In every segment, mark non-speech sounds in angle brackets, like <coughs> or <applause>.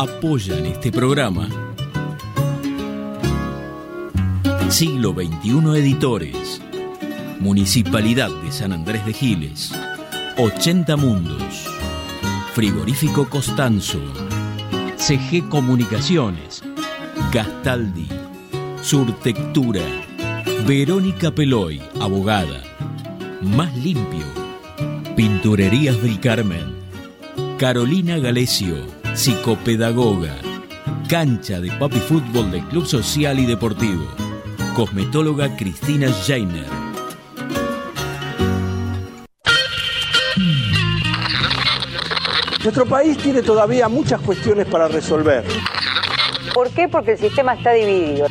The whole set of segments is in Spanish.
Apoyan este programa. Siglo XXI Editores, Municipalidad de San Andrés de Giles, 80 Mundos, Frigorífico Costanzo, CG Comunicaciones, Gastaldi, Surtectura, Verónica Peloy, abogada, Más Limpio, Pinturerías del Carmen, Carolina Galesio, psicopedagoga, cancha de papi fútbol del Club Social y Deportivo, cosmetóloga Cristina Jainer. Nuestro país tiene todavía muchas cuestiones para resolver. ¿Por qué? Porque el sistema está dividido.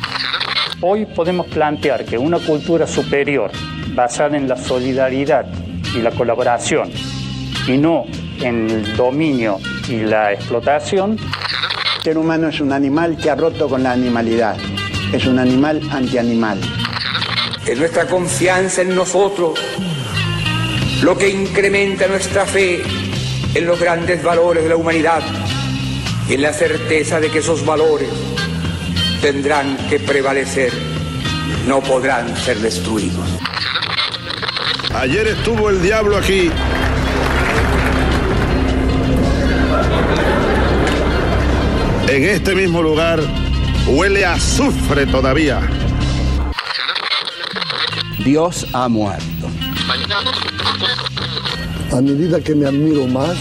Hoy podemos plantear que una cultura superior, basada en la solidaridad y la colaboración, y no en el dominio y la explotación. El ser humano es un animal que ha roto con la animalidad. Es un animal antianimal. Es nuestra confianza en nosotros lo que incrementa nuestra fe en los grandes valores de la humanidad y en la certeza de que esos valores tendrán que prevalecer, no podrán ser destruidos. Ayer estuvo el diablo aquí. En este mismo lugar huele a azufre todavía. Dios ha muerto. A medida que me admiro más,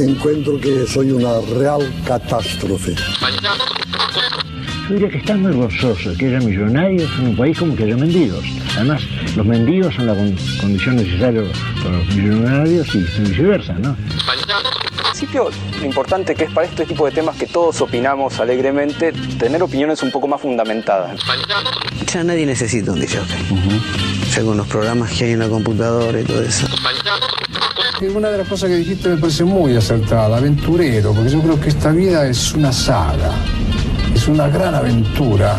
encuentro que soy una real catástrofe. Yo diría que están muy gozoso que haya millonarios en un país como que haya mendigos. Además, los mendigos son la condición necesaria para los millonarios y viceversa, ¿no? En principio, lo importante que es para este tipo de temas que todos opinamos alegremente, tener opiniones un poco más fundamentadas. Ya nadie necesita un DJ. Ya con los programas que hay en la computadora y todo eso. Una de las cosas que dijiste me parece muy acertada, aventurero, porque yo creo que esta vida es una saga, es una gran aventura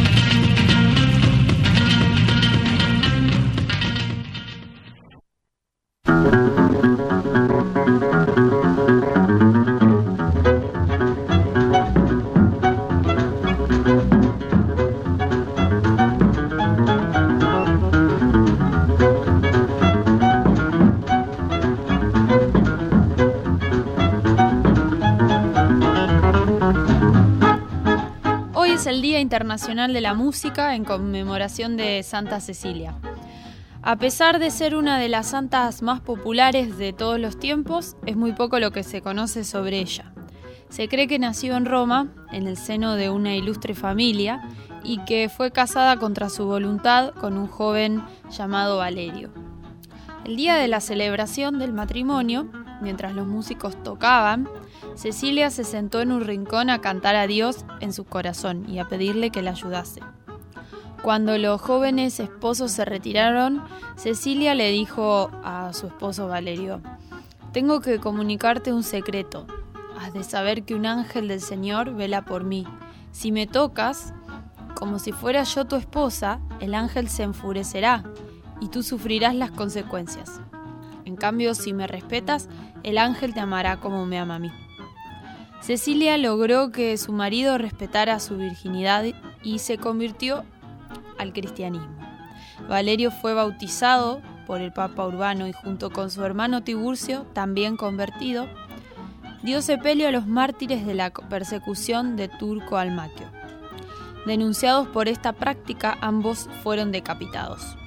Internacional de la Música en conmemoración de Santa Cecilia. A pesar de ser una de las santas más populares de todos los tiempos, es muy poco lo que se conoce sobre ella. Se cree que nació en Roma, en el seno de una ilustre familia, y que fue casada contra su voluntad con un joven llamado Valerio. El día de la celebración del matrimonio, mientras los músicos tocaban, Cecilia se sentó en un rincón a cantar a Dios en su corazón y a pedirle que la ayudase. Cuando los jóvenes esposos se retiraron, Cecilia le dijo a su esposo Valerio, Tengo que comunicarte un secreto. Has de saber que un ángel del Señor vela por mí. Si me tocas, como si fuera yo tu esposa, el ángel se enfurecerá y tú sufrirás las consecuencias. En cambio, si me respetas, el ángel te amará como me ama a mí. Cecilia logró que su marido respetara su virginidad y se convirtió al cristianismo. Valerio fue bautizado por el Papa Urbano y junto con su hermano Tiburcio, también convertido, dio sepelio a los mártires de la persecución de Turco Almaquio. Denunciados por esta práctica, ambos fueron decapitados.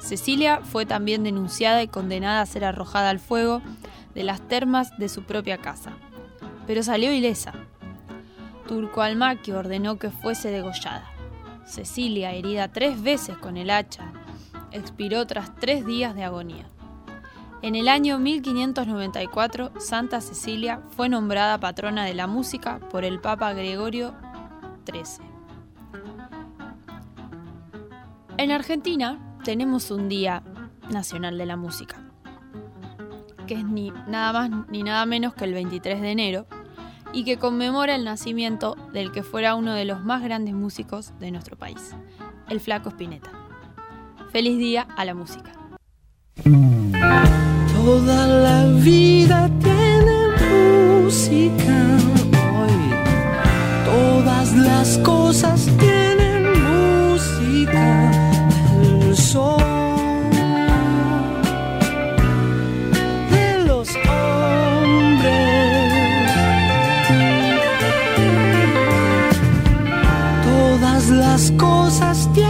Cecilia fue también denunciada y condenada a ser arrojada al fuego de las termas de su propia casa, pero salió ilesa. Turco Almaquio ordenó que fuese degollada. Cecilia, herida tres veces con el hacha, expiró tras tres días de agonía. En el año 1594, Santa Cecilia fue nombrada patrona de la música por el Papa Gregorio XIII. En Argentina tenemos un Día Nacional de la Música que es ni nada más ni nada menos que el 23 de enero, y que conmemora el nacimiento del que fuera uno de los más grandes músicos de nuestro país, el flaco Spinetta. Feliz día a la música. Toda la vida tiene música hoy, todas las cosas tienen cosas tienen.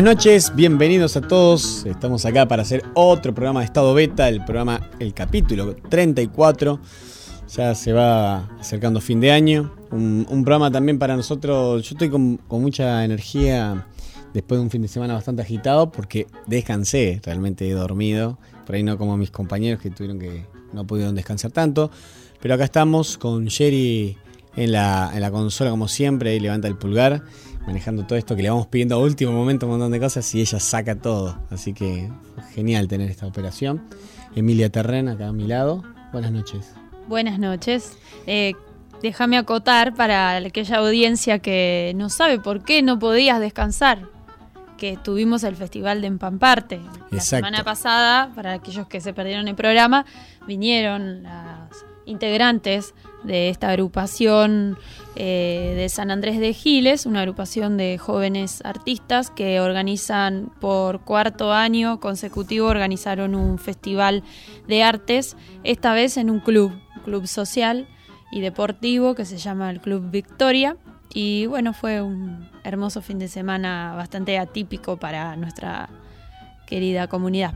Buenas noches, bienvenidos a todos. Estamos acá para hacer otro programa de estado beta, el programa, el capítulo 34. Ya se va acercando fin de año. Un, programa también para nosotros. Yo estoy con, mucha energía después de un fin de semana bastante agitado porque descansé, realmente dormido. Por ahí no como mis compañeros que tuvieron que no pudieron descansar tanto. Pero acá estamos con Jerry en la, en la consola como siempre, y levanta el pulgar manejando todo esto que le vamos pidiendo a último momento un montón de cosas y ella saca todo. Así que genial tener esta operación. Emilia Terren, acá a mi lado. Buenas noches. Buenas noches. Eh, déjame acotar para aquella audiencia que no sabe por qué no podías descansar. Que tuvimos el festival de Empamparte. La Exacto. semana pasada, para aquellos que se perdieron el programa, vinieron las integrantes de esta agrupación eh, de San Andrés de Giles, una agrupación de jóvenes artistas que organizan por cuarto año consecutivo, organizaron un festival de artes, esta vez en un club, club social y deportivo que se llama el Club Victoria. Y bueno, fue un hermoso fin de semana bastante atípico para nuestra querida comunidad.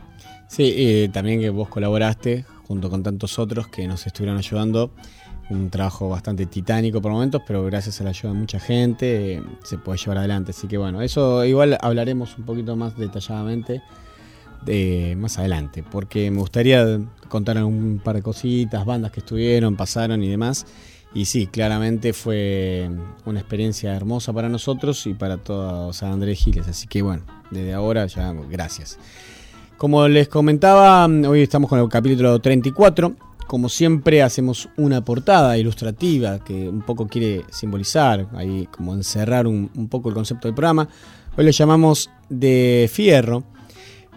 Sí, también que vos colaboraste junto con tantos otros que nos estuvieron ayudando un trabajo bastante titánico por momentos, pero gracias a la ayuda de mucha gente eh, se puede llevar adelante. Así que bueno, eso igual hablaremos un poquito más detalladamente de, más adelante, porque me gustaría contar un par de cositas, bandas que estuvieron, pasaron y demás. Y sí, claramente fue una experiencia hermosa para nosotros y para todo San Andrés Giles. Así que bueno, desde ahora ya gracias. Como les comentaba, hoy estamos con el capítulo 34 como siempre hacemos una portada ilustrativa que un poco quiere simbolizar, ahí como encerrar un, poco el concepto del programa. Hoy le llamamos de fierro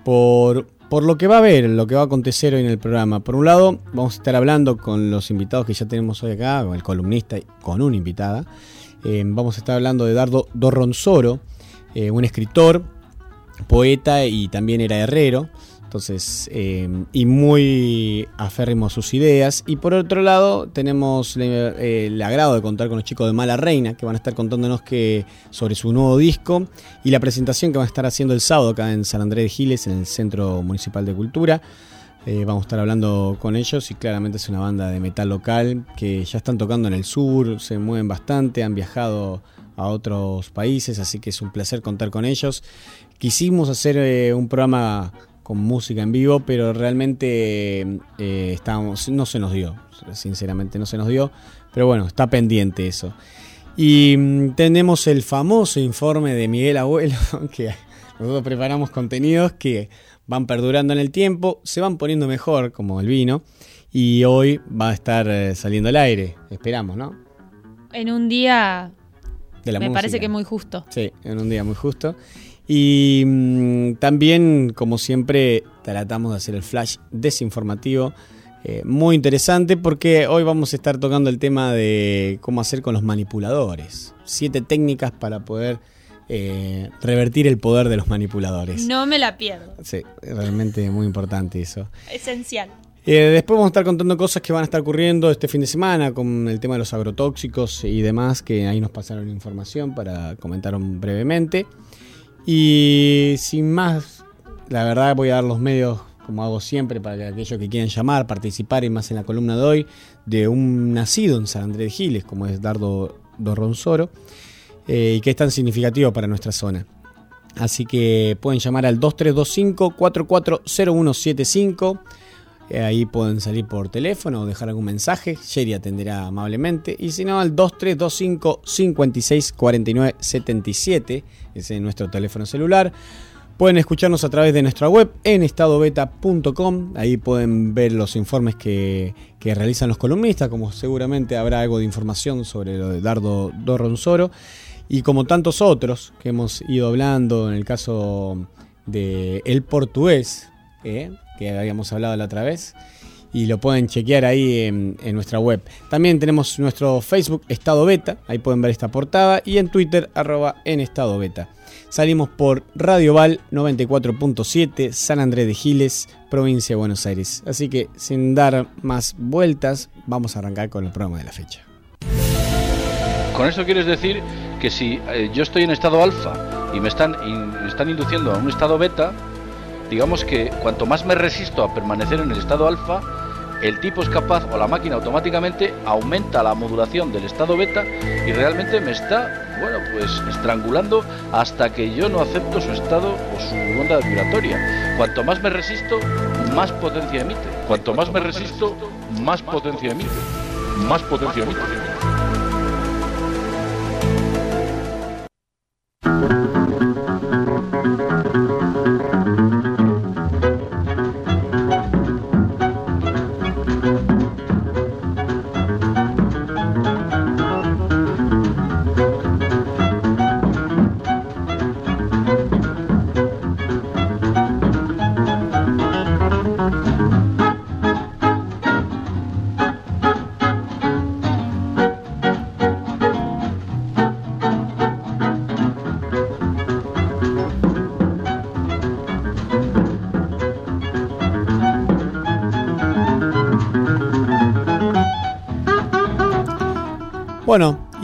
por, por lo que va a haber, lo que va a acontecer hoy en el programa. Por un lado, vamos a estar hablando con los invitados que ya tenemos hoy acá, con el columnista y con una invitada. Eh, vamos a estar hablando de Dardo Dorronzoro, eh, un escritor, poeta y también era herrero. Entonces, eh, y muy aférrimo a sus ideas. Y por otro lado, tenemos eh, el agrado de contar con los chicos de Mala Reina, que van a estar contándonos que, sobre su nuevo disco y la presentación que van a estar haciendo el sábado acá en San Andrés de Giles, en el Centro Municipal de Cultura. Eh, vamos a estar hablando con ellos y claramente es una banda de metal local que ya están tocando en el sur, se mueven bastante, han viajado a otros países, así que es un placer contar con ellos. Quisimos hacer un programa con música en vivo, pero realmente eh, estábamos, no se nos dio, sinceramente no se nos dio, pero bueno, está pendiente eso. Y mmm, tenemos el famoso informe de Miguel Abuelo, <laughs> que nosotros preparamos contenidos que van perdurando en el tiempo, se van poniendo mejor, como el vino, y hoy va a estar eh, saliendo al aire, esperamos, ¿no? En un día... De la me música. parece que muy justo. Sí, en un día muy justo. Y mmm, también, como siempre, tratamos de hacer el flash desinformativo. Eh, muy interesante porque hoy vamos a estar tocando el tema de cómo hacer con los manipuladores. Siete técnicas para poder eh, revertir el poder de los manipuladores. No me la pierdo. Sí, realmente muy importante eso. Esencial. Eh, después vamos a estar contando cosas que van a estar ocurriendo este fin de semana con el tema de los agrotóxicos y demás, que ahí nos pasaron información para comentar brevemente. Y sin más, la verdad voy a dar los medios, como hago siempre, para aquellos que quieran llamar, participar y más en la columna de hoy, de un nacido en San Andrés de Giles, como es Dardo Dorronzoro, eh, y que es tan significativo para nuestra zona. Así que pueden llamar al 2325-440175. Eh, ahí pueden salir por teléfono o dejar algún mensaje. Jerry atenderá amablemente. Y si no, al 2325 564977 Ese es nuestro teléfono celular. Pueden escucharnos a través de nuestra web en estadobeta.com. Ahí pueden ver los informes que, que realizan los columnistas, como seguramente habrá algo de información sobre lo de Dardo Dorronsoro. Y como tantos otros que hemos ido hablando, en el caso de El Portugués, eh, que habíamos hablado la otra vez, y lo pueden chequear ahí en, nuestra web. También tenemos nuestro Facebook Estado Beta, ahí pueden ver esta portada, y en Twitter arroba en Estado Beta. Salimos por Radio Val 94.7, San Andrés de Giles, provincia de Buenos Aires. Así que sin dar más vueltas, vamos a arrancar con el programa de la fecha. Con eso quieres decir que si eh, yo estoy en estado alfa y me están, me están induciendo a un estado beta, digamos que cuanto más me resisto a permanecer en el estado alfa, el tipo es capaz o la máquina automáticamente aumenta la modulación del estado beta y realmente me está, bueno, pues estrangulando hasta que yo no acepto su estado o su onda vibratoria. Cuanto más me resisto, más potencia emite. Cuanto más me resisto, más potencia emite. Más potencia emite.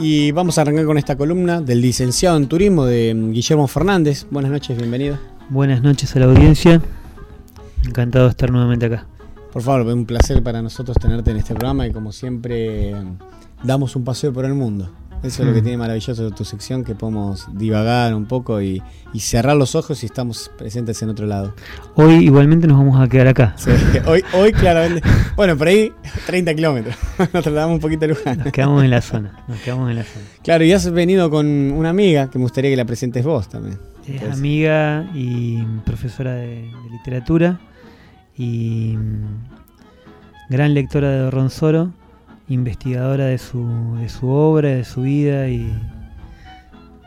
Y vamos a arrancar con esta columna del licenciado en turismo de mm, Guillermo Fernández. Buenas noches, bienvenido. Buenas noches a la audiencia. Encantado de estar nuevamente acá. Por favor, un placer para nosotros tenerte en este programa y como siempre damos un paseo por el mundo. Eso es lo que Mm. tiene maravilloso de tu sección, que podemos divagar un poco y, y cerrar los ojos y estamos presentes en otro lado. Hoy igualmente nos vamos a quedar acá. Sí, <laughs> hoy, hoy claramente. Bueno, por ahí <laughs> 30 kilómetros. <laughs> Nos trasladamos un poquito a Luján. Nos quedamos en la zona. Nos quedamos en la zona. Claro, y has venido con una amiga que me gustaría que la presentes vos también. Es amiga y profesora de, de literatura y mm, gran lectora de Ronsoro, investigadora de su, de su obra, de su vida y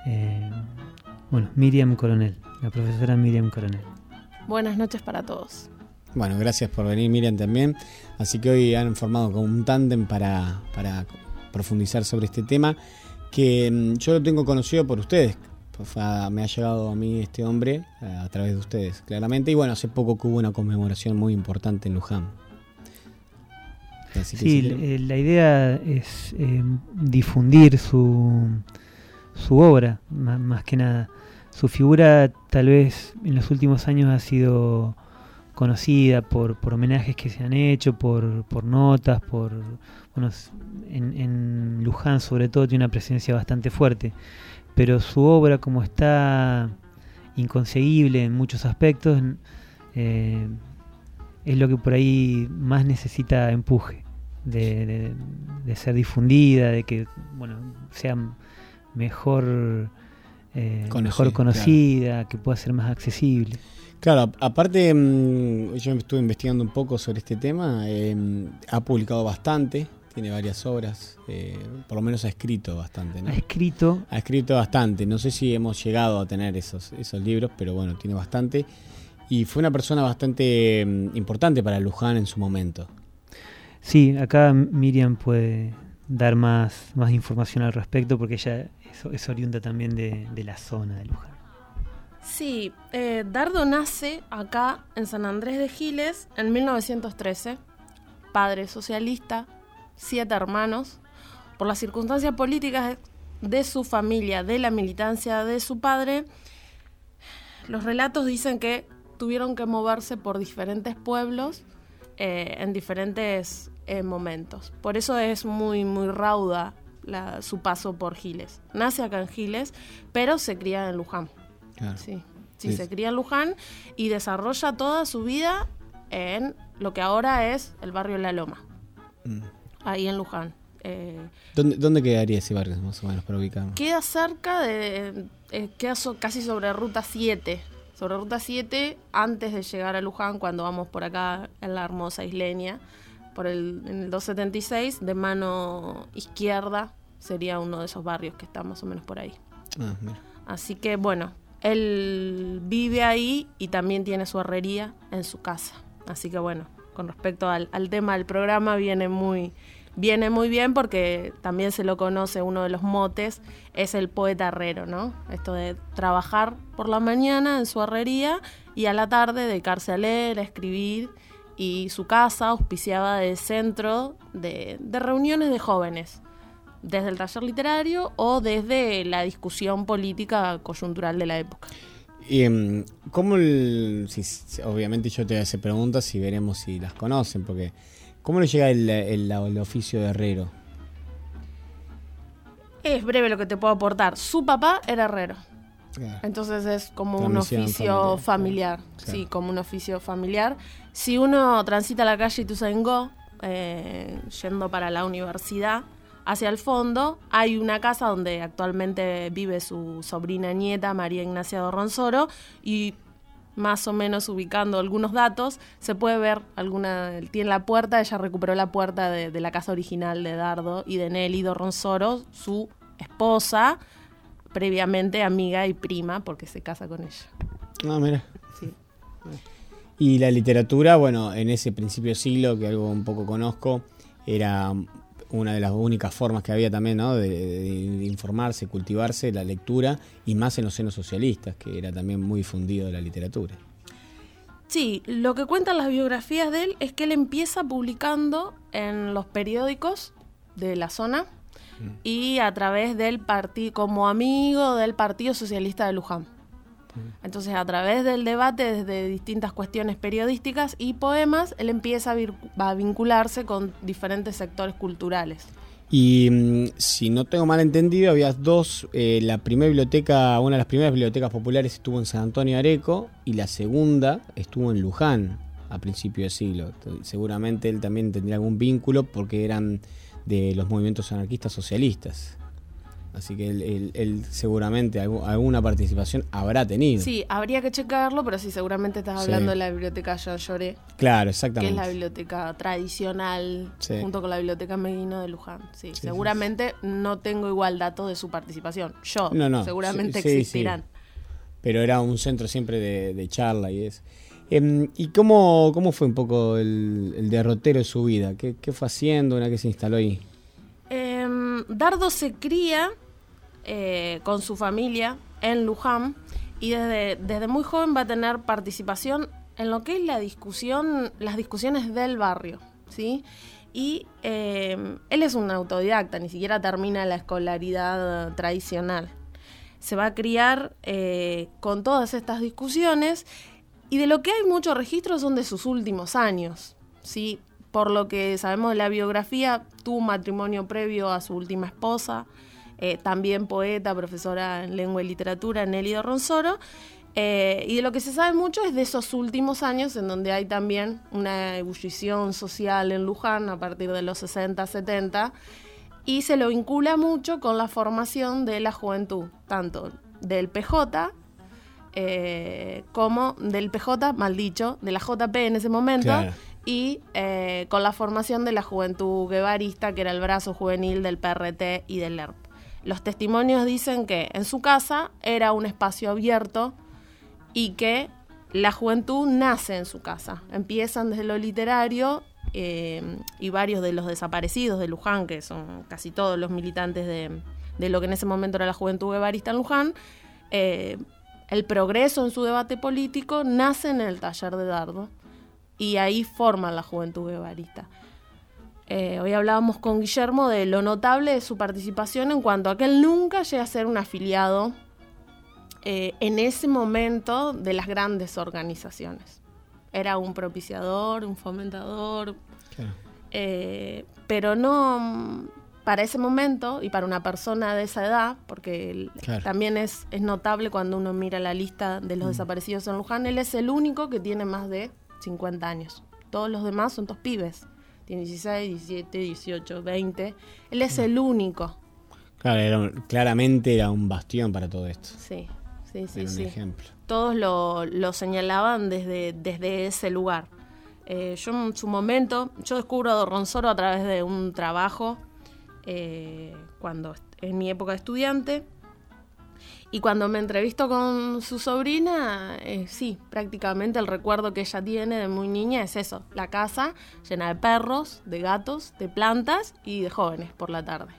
eh, bueno, Miriam Coronel, la profesora Miriam Coronel. Buenas noches para todos. Bueno, gracias por venir Miriam también. Así que hoy han formado como un tándem para, para profundizar sobre este tema que mm, yo lo tengo conocido por ustedes. Pues, ah, me ha llegado a mí este hombre eh, a través de ustedes, claramente. Y bueno, hace poco que hubo una conmemoración muy importante en Luján. Así que Sí, eh, la idea es eh, difundir su, su obra, más que nada. Su figura tal vez en los últimos años ha sido conocida por, por homenajes que se han hecho, por, por notas, por bueno, en, en Luján sobre todo tiene una presencia bastante fuerte, pero su obra como está inconseguible en muchos aspectos, eh, es lo que por ahí más necesita empuje, de, de- de ser difundida, de que bueno sea mejor, eh, Conocí- mejor conocida, que pueda ser más accesible. Claro, aparte, mm, yo estuve investigando un poco sobre este tema. eh, ha publicado bastante, tiene varias obras, eh, por lo menos ha escrito bastante. ¿no? Ha escrito Ha escrito bastante. No sé si hemos llegado a tener esos, esos libros, pero bueno, tiene bastante. Y fue una persona bastante mm, importante para Luján en su momento. Sí, acá Miriam puede dar más, más información al respecto porque ella es, es oriunda también de, de la zona de Luján. Sí, eh, Dardo nace acá en San Andrés de Giles en 1913. Padre socialista, siete hermanos. Por las circunstancias políticas de su familia, de la militancia de su padre, los relatos dicen que tuvieron que moverse por diferentes pueblos eh, en diferentes eh, momentos. Por eso es muy, muy rauda la- su paso por Giles. Nace acá en Giles, pero se cría en Luján. Claro. Sí, sí, Sí. se cría en Luján y desarrolla toda su vida en lo que ahora es el barrio La Loma, Mm. ahí en Luján. Eh, ¿Dónde, dónde quedaría ese barrio, más o menos, para ubicarnos? queda cerca de. eh, queda so- casi sobre ruta 7. sobre Ruta 7 antes de llegar a Luján, cuando vamos por acá en la hermosa isleña, por el, en el 276, de mano izquierda sería uno de esos barrios que está más o menos por ahí. Ah, mira. Así que bueno, él vive ahí y también tiene su herrería en su casa. Así que bueno, con respecto al, al tema del programa viene muy, viene muy bien porque también se lo conoce uno de los motes, es el poeta herrero, ¿no? Esto de trabajar por la mañana en su herrería y a la tarde dedicarse a leer, a escribir y su casa auspiciaba de centro de, de reuniones de jóvenes desde el taller literario o desde la discusión política coyuntural de la época. Y, em, ¿Cómo el, si- si- obviamente yo te voy a hacer preguntas y veremos si las conocen, porque ¿cómo le llega el, el- el oficio de herrero? Es breve lo que te puedo aportar. Su papá era herrero. Entonces es como un oficio familiar. Sí, como un oficio familiar. Si uno transita la calle Ituzaingó, eh, yendo para la universidad, hacia el fondo, hay una casa donde actualmente vive su sobrina nieta, María Ignacia Dorronsoro, y más o menos ubicando algunos datos, se puede ver alguna, tiene la puerta, ella recuperó la puerta de, de la casa original de Dardo y de Nelly Dorronsoro, su esposa, previamente amiga y prima, porque se casa con ella. Ah, mira. Sí. Y la literatura, bueno, en ese principio siglo, que algo un poco conozco, era una de las únicas formas que había también, ¿no? De, de- de informarse, cultivarse, la lectura, y más en los senos socialistas, que era también muy difundido la literatura. Sí, lo que cuentan las biografías de él es que él empieza publicando en los periódicos de la zona y a través del partido, como amigo del Partido Socialista de Luján. Entonces, a través del debate desde distintas cuestiones periodísticas y poemas, él empieza a, a vincularse con diferentes sectores culturales. Y mm, si no tengo mal entendido, había dos, eh, la primera biblioteca, una de las primeras bibliotecas populares estuvo en San Antonio Areco y la segunda estuvo en Luján a principio de siglo. Seguramente él también tendría algún vínculo porque eran de los movimientos anarquistas socialistas. Así que él, él- él seguramente algu- alguna participación habrá tenido. Sí, habría que checarlo, pero sí, seguramente estás Sí. hablando de la biblioteca Jean Lloré. Claro, que es exactamente. la biblioteca tradicional Sí. junto con la biblioteca Meguino de Luján. Sí, Sí, seguramente no tengo igual dato de su participación. Yo, No, no, seguramente existirán. Pero era un centro siempre de, de charla y es. Em, ¿Y cómo, cómo fue un poco el, derrotero de su vida? ¿Qué, qué fue haciendo una que se instaló ahí? Em, Dardo se cría eh, con su familia en Luján y desde, desde muy joven va a tener participación en lo que es la discusión, las discusiones del barrio, ¿sí? Y em, él es un autodidacta, ni siquiera termina la escolaridad tradicional. Se va a criar eh, con todas estas discusiones y de lo que hay mucho registro son de sus últimos años, ¿sí? Por lo que sabemos de la biografía, tuvo matrimonio previo a su última esposa, eh, también poeta, profesora en lengua y literatura, Nelly Dorronsoro. Eh, y de lo que se sabe mucho es de esos últimos años en donde hay también una ebullición social en Luján a partir de los 60, 70 y se lo vincula mucho con la formación de la juventud, tanto del PJ eh, como del PJ, mal dicho, de la JP en ese momento, Claro. y eh, con la formación de la juventud guevarista, que era el brazo juvenil del PRT y del ERP. Los testimonios dicen que en su casa era un espacio abierto y que la juventud nace en su casa. Empiezan desde lo literario eh, y varios de los desaparecidos de Luján, que son casi todos los militantes de, de lo que en ese momento era la juventud guevarista en Luján, eh, el progreso en su debate político nace en el taller de Dardo y ahí forman la juventud guevarista. Eh, hoy hablábamos con Guillermo de lo notable de su participación en cuanto a que él nunca llega a ser un afiliado eh, en ese momento de las grandes organizaciones. Era un propiciador, un fomentador, eh, pero no para ese momento y para una persona de esa edad, porque Claro. también es, es notable cuando uno mira la lista de los desaparecidos en Luján, él es el único que tiene más de 50 años. Todos los demás son dos pibes. Tiene 16, 17, 18, 20. Él es el único. Claro, era un- claramente era un bastión para todo esto. Sí, sí, sí, era un sí. ejemplo. todos lo, lo señalaban desde, desde ese lugar. Eh, yo en su momento, yo descubro a Ronsoro a través de un trabajo eh, cuando en mi época de estudiante. Y cuando me entrevisto con su sobrina, eh, sí, prácticamente el recuerdo que ella tiene de muy niña es eso, la casa llena de perros, de gatos, de plantas y de jóvenes por la tarde.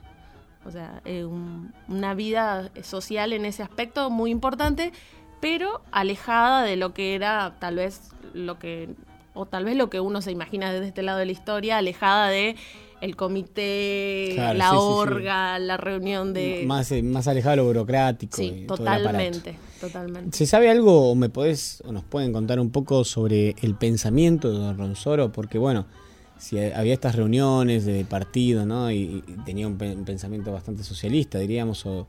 O sea, eh, un- una vida social en ese aspecto muy importante, pero alejada de lo que era tal vez lo que, o tal vez lo que uno se imagina desde este lado de la historia, alejada de el comité, Claro, la sí, sí, sí. orga, la reunión de... Más, eh, más alejado de lo burocrático. y Sí, todo totalmente, totalmente. ¿Se sabe algo o me podés o nos pueden contar un poco sobre el pensamiento de Don Ronsoro? Porque bueno, si había estas reuniones de partido, ¿no? Y, y tenía un, pe- un pensamiento bastante socialista, diríamos, o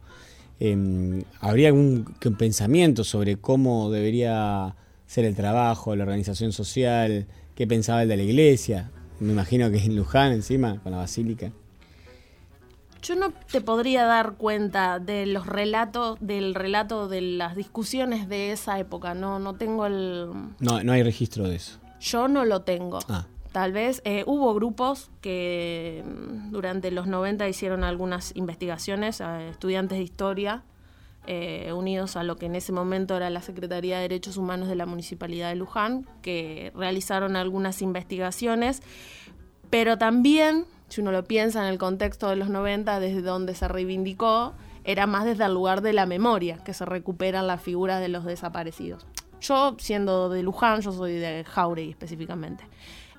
em, habría algún pensamiento sobre cómo debería ser el trabajo, la organización social, qué pensaba el de la iglesia. Me imagino que en Luján encima, con la basílica. Yo no te podría dar cuenta de los relatos, del relato de las discusiones de esa época. No, no tengo el. No, no hay registro de eso. Yo no lo tengo. Ah. Tal vez eh, hubo grupos que mm, durante los 90 hicieron algunas investigaciones, estudiantes de historia, eh, unidos a lo que en ese momento era la Secretaría de Derechos Humanos de la Municipalidad de Luján, que realizaron algunas investigaciones, pero también, si uno lo piensa en el contexto de los 90, desde donde se reivindicó, era más desde el lugar de la memoria, que se recuperan las figuras de los desaparecidos. Yo, siendo de Luján, yo soy de Jauregui específicamente.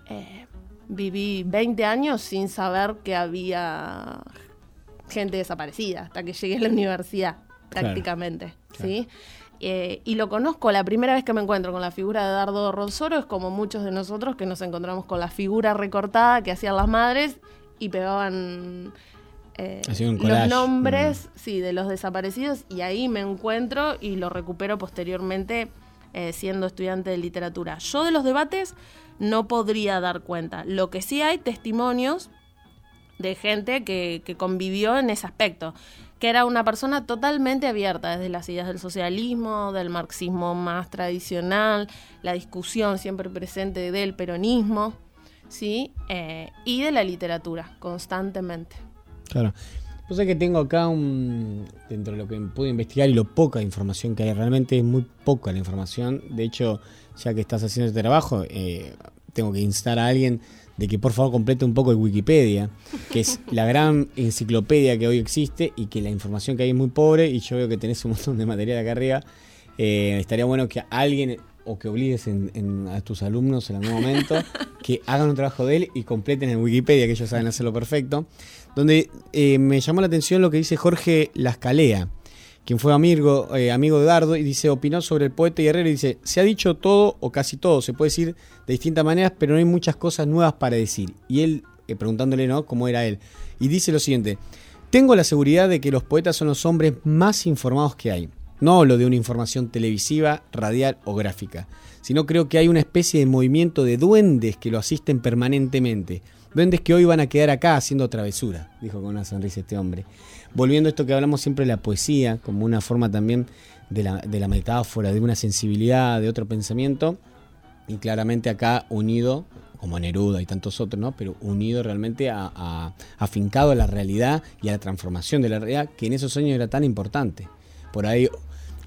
Eh, viví 20 años sin saber que había gente desaparecida hasta que llegué a la universidad, Claro, prácticamente. ¿sí? Eh, y lo conozco, la primera vez que me encuentro con la figura de Dardo Ronsoro es como muchos de nosotros que nos encontramos con la figura recortada que hacían las madres y pegaban eh, los nombres sí, de los desaparecidos y ahí me encuentro y lo recupero posteriormente eh, siendo estudiante de literatura. Yo de los debates no podría dar cuenta. Lo que sí hay testimonios de gente que, que convivió en ese aspecto, que era una persona totalmente abierta desde las ideas del socialismo, del marxismo más tradicional, la discusión siempre presente del peronismo, ¿sí? Eh, y de la literatura, constantemente. Claro. Yo sé que tengo acá un. Dentro de lo que pude investigar y lo poca información que hay, realmente es muy poca la información. De hecho, ya que estás haciendo este trabajo, eh, tengo que instar a alguien de que por favor complete un poco el Wikipedia, que es la gran enciclopedia que hoy existe y que la información que hay es muy pobre. Y yo veo que tenés un montón de material acá arriba. Eh, estaría bueno que alguien o que obligues en- en- a tus alumnos en algún momento <laughs> que hagan un trabajo de él y completen el Wikipedia, que ellos saben hacerlo perfecto. Donde eh, me llamó la atención lo que dice Jorge Lascalea, quien fue amigo, eh, amigo de Dardo, y dice, opinó sobre el poeta y herrero y dice, se ha dicho todo o casi todo, se puede decir de distintas maneras, pero no hay muchas cosas nuevas para decir. Y él, eh, preguntándole, ¿no?, cómo era él. Y dice lo siguiente, tengo la seguridad de que los poetas son los hombres más informados que hay. No hablo de una información televisiva, radial o gráfica, sino creo que hay una especie de movimiento de duendes que lo asisten permanentemente. Duendes que hoy van a quedar acá haciendo travesura, dijo con una sonrisa este hombre. Volviendo a esto que hablamos siempre de la poesía, como una forma también de la, de la metáfora, de una sensibilidad, de otro pensamiento, y claramente acá unido, como Neruda y tantos otros, ¿no? Pero unido realmente a, afincado a la realidad y a la transformación de la realidad, que en esos años era tan importante. Por ahí,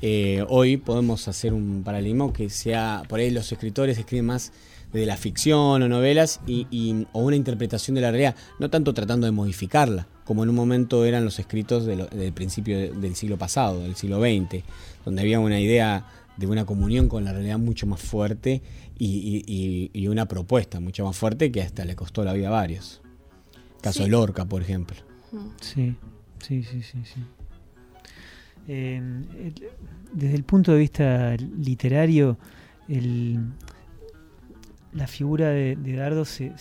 eh, hoy podemos hacer un paralelismo que sea, por ahí los escritores escriben más de la ficción o novelas y, y- o una interpretación de la realidad, no tanto tratando de modificarla, como en un momento eran los escritos de lo- del principio de- del siglo pasado, del siglo XX, donde había una idea de una comunión con la realidad mucho más fuerte y, y- y- y una propuesta mucho más fuerte que hasta le costó la vida a varios. Caso Sí. de Lorca, por ejemplo. Sí, sí, sí, sí. sí. Eh, desde el punto de vista literario, el- la figura de, de Dardo se,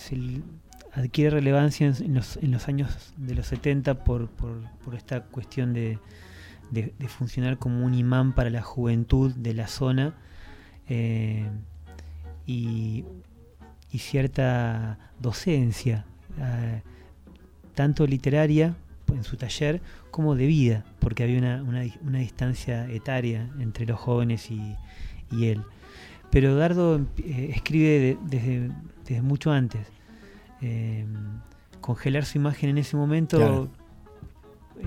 adquiere relevancia en, los, años de los 70 por, esta cuestión de, funcionar como un imán para la juventud de la zona eh, y, cierta docencia, eh, tanto literaria, en su taller como de vida, porque había una, distancia etaria entre los jóvenes y él. Pero Dardo eh, escribe de- desde, desde mucho antes. Eh, congelar su imagen en ese momento Claro.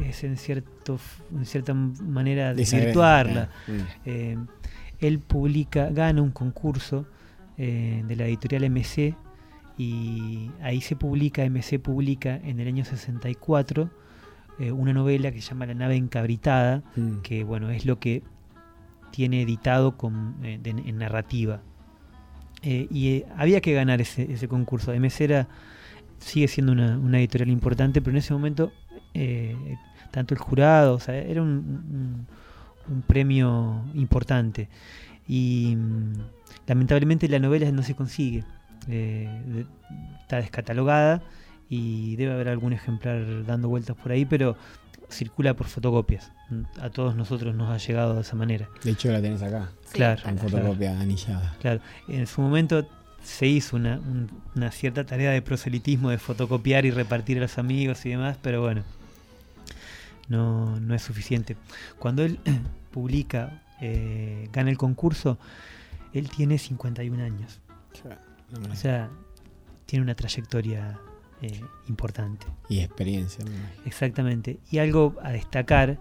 es en, cierto, en cierta manera desvirtuarla. claro. Mm. Eh, él publica, gana un concurso de la editorial MC y ahí se publica, MC publica en el año 64 eh, una novela que se llama La nave encabritada, Mm. que bueno, es lo que tiene editado con, eh, en narrativa. Eh, y eh, había que ganar ese, concurso. MC era, sigue siendo una, editorial importante, pero en ese momento tanto el jurado, era un, premio importante. Y mm, lamentablemente la novela no se consigue. Está descatalogada y debe haber algún ejemplar dando vueltas por ahí, pero circula por fotocopias. A todos nosotros nos ha llegado de esa manera. De hecho, la tenés acá. Claro. En claro. fotocopia anillada. Claro, en su momento se hizo una, un- una cierta tarea de proselitismo, de fotocopiar y repartir a los amigos y demás, pero bueno, no, no es suficiente. Cuando él <clears throat> publica, eh, gana el concurso, él tiene 51 años. O sea, tiene una trayectoria eh, importante. Y experiencia. Exactamente. Y algo a destacar,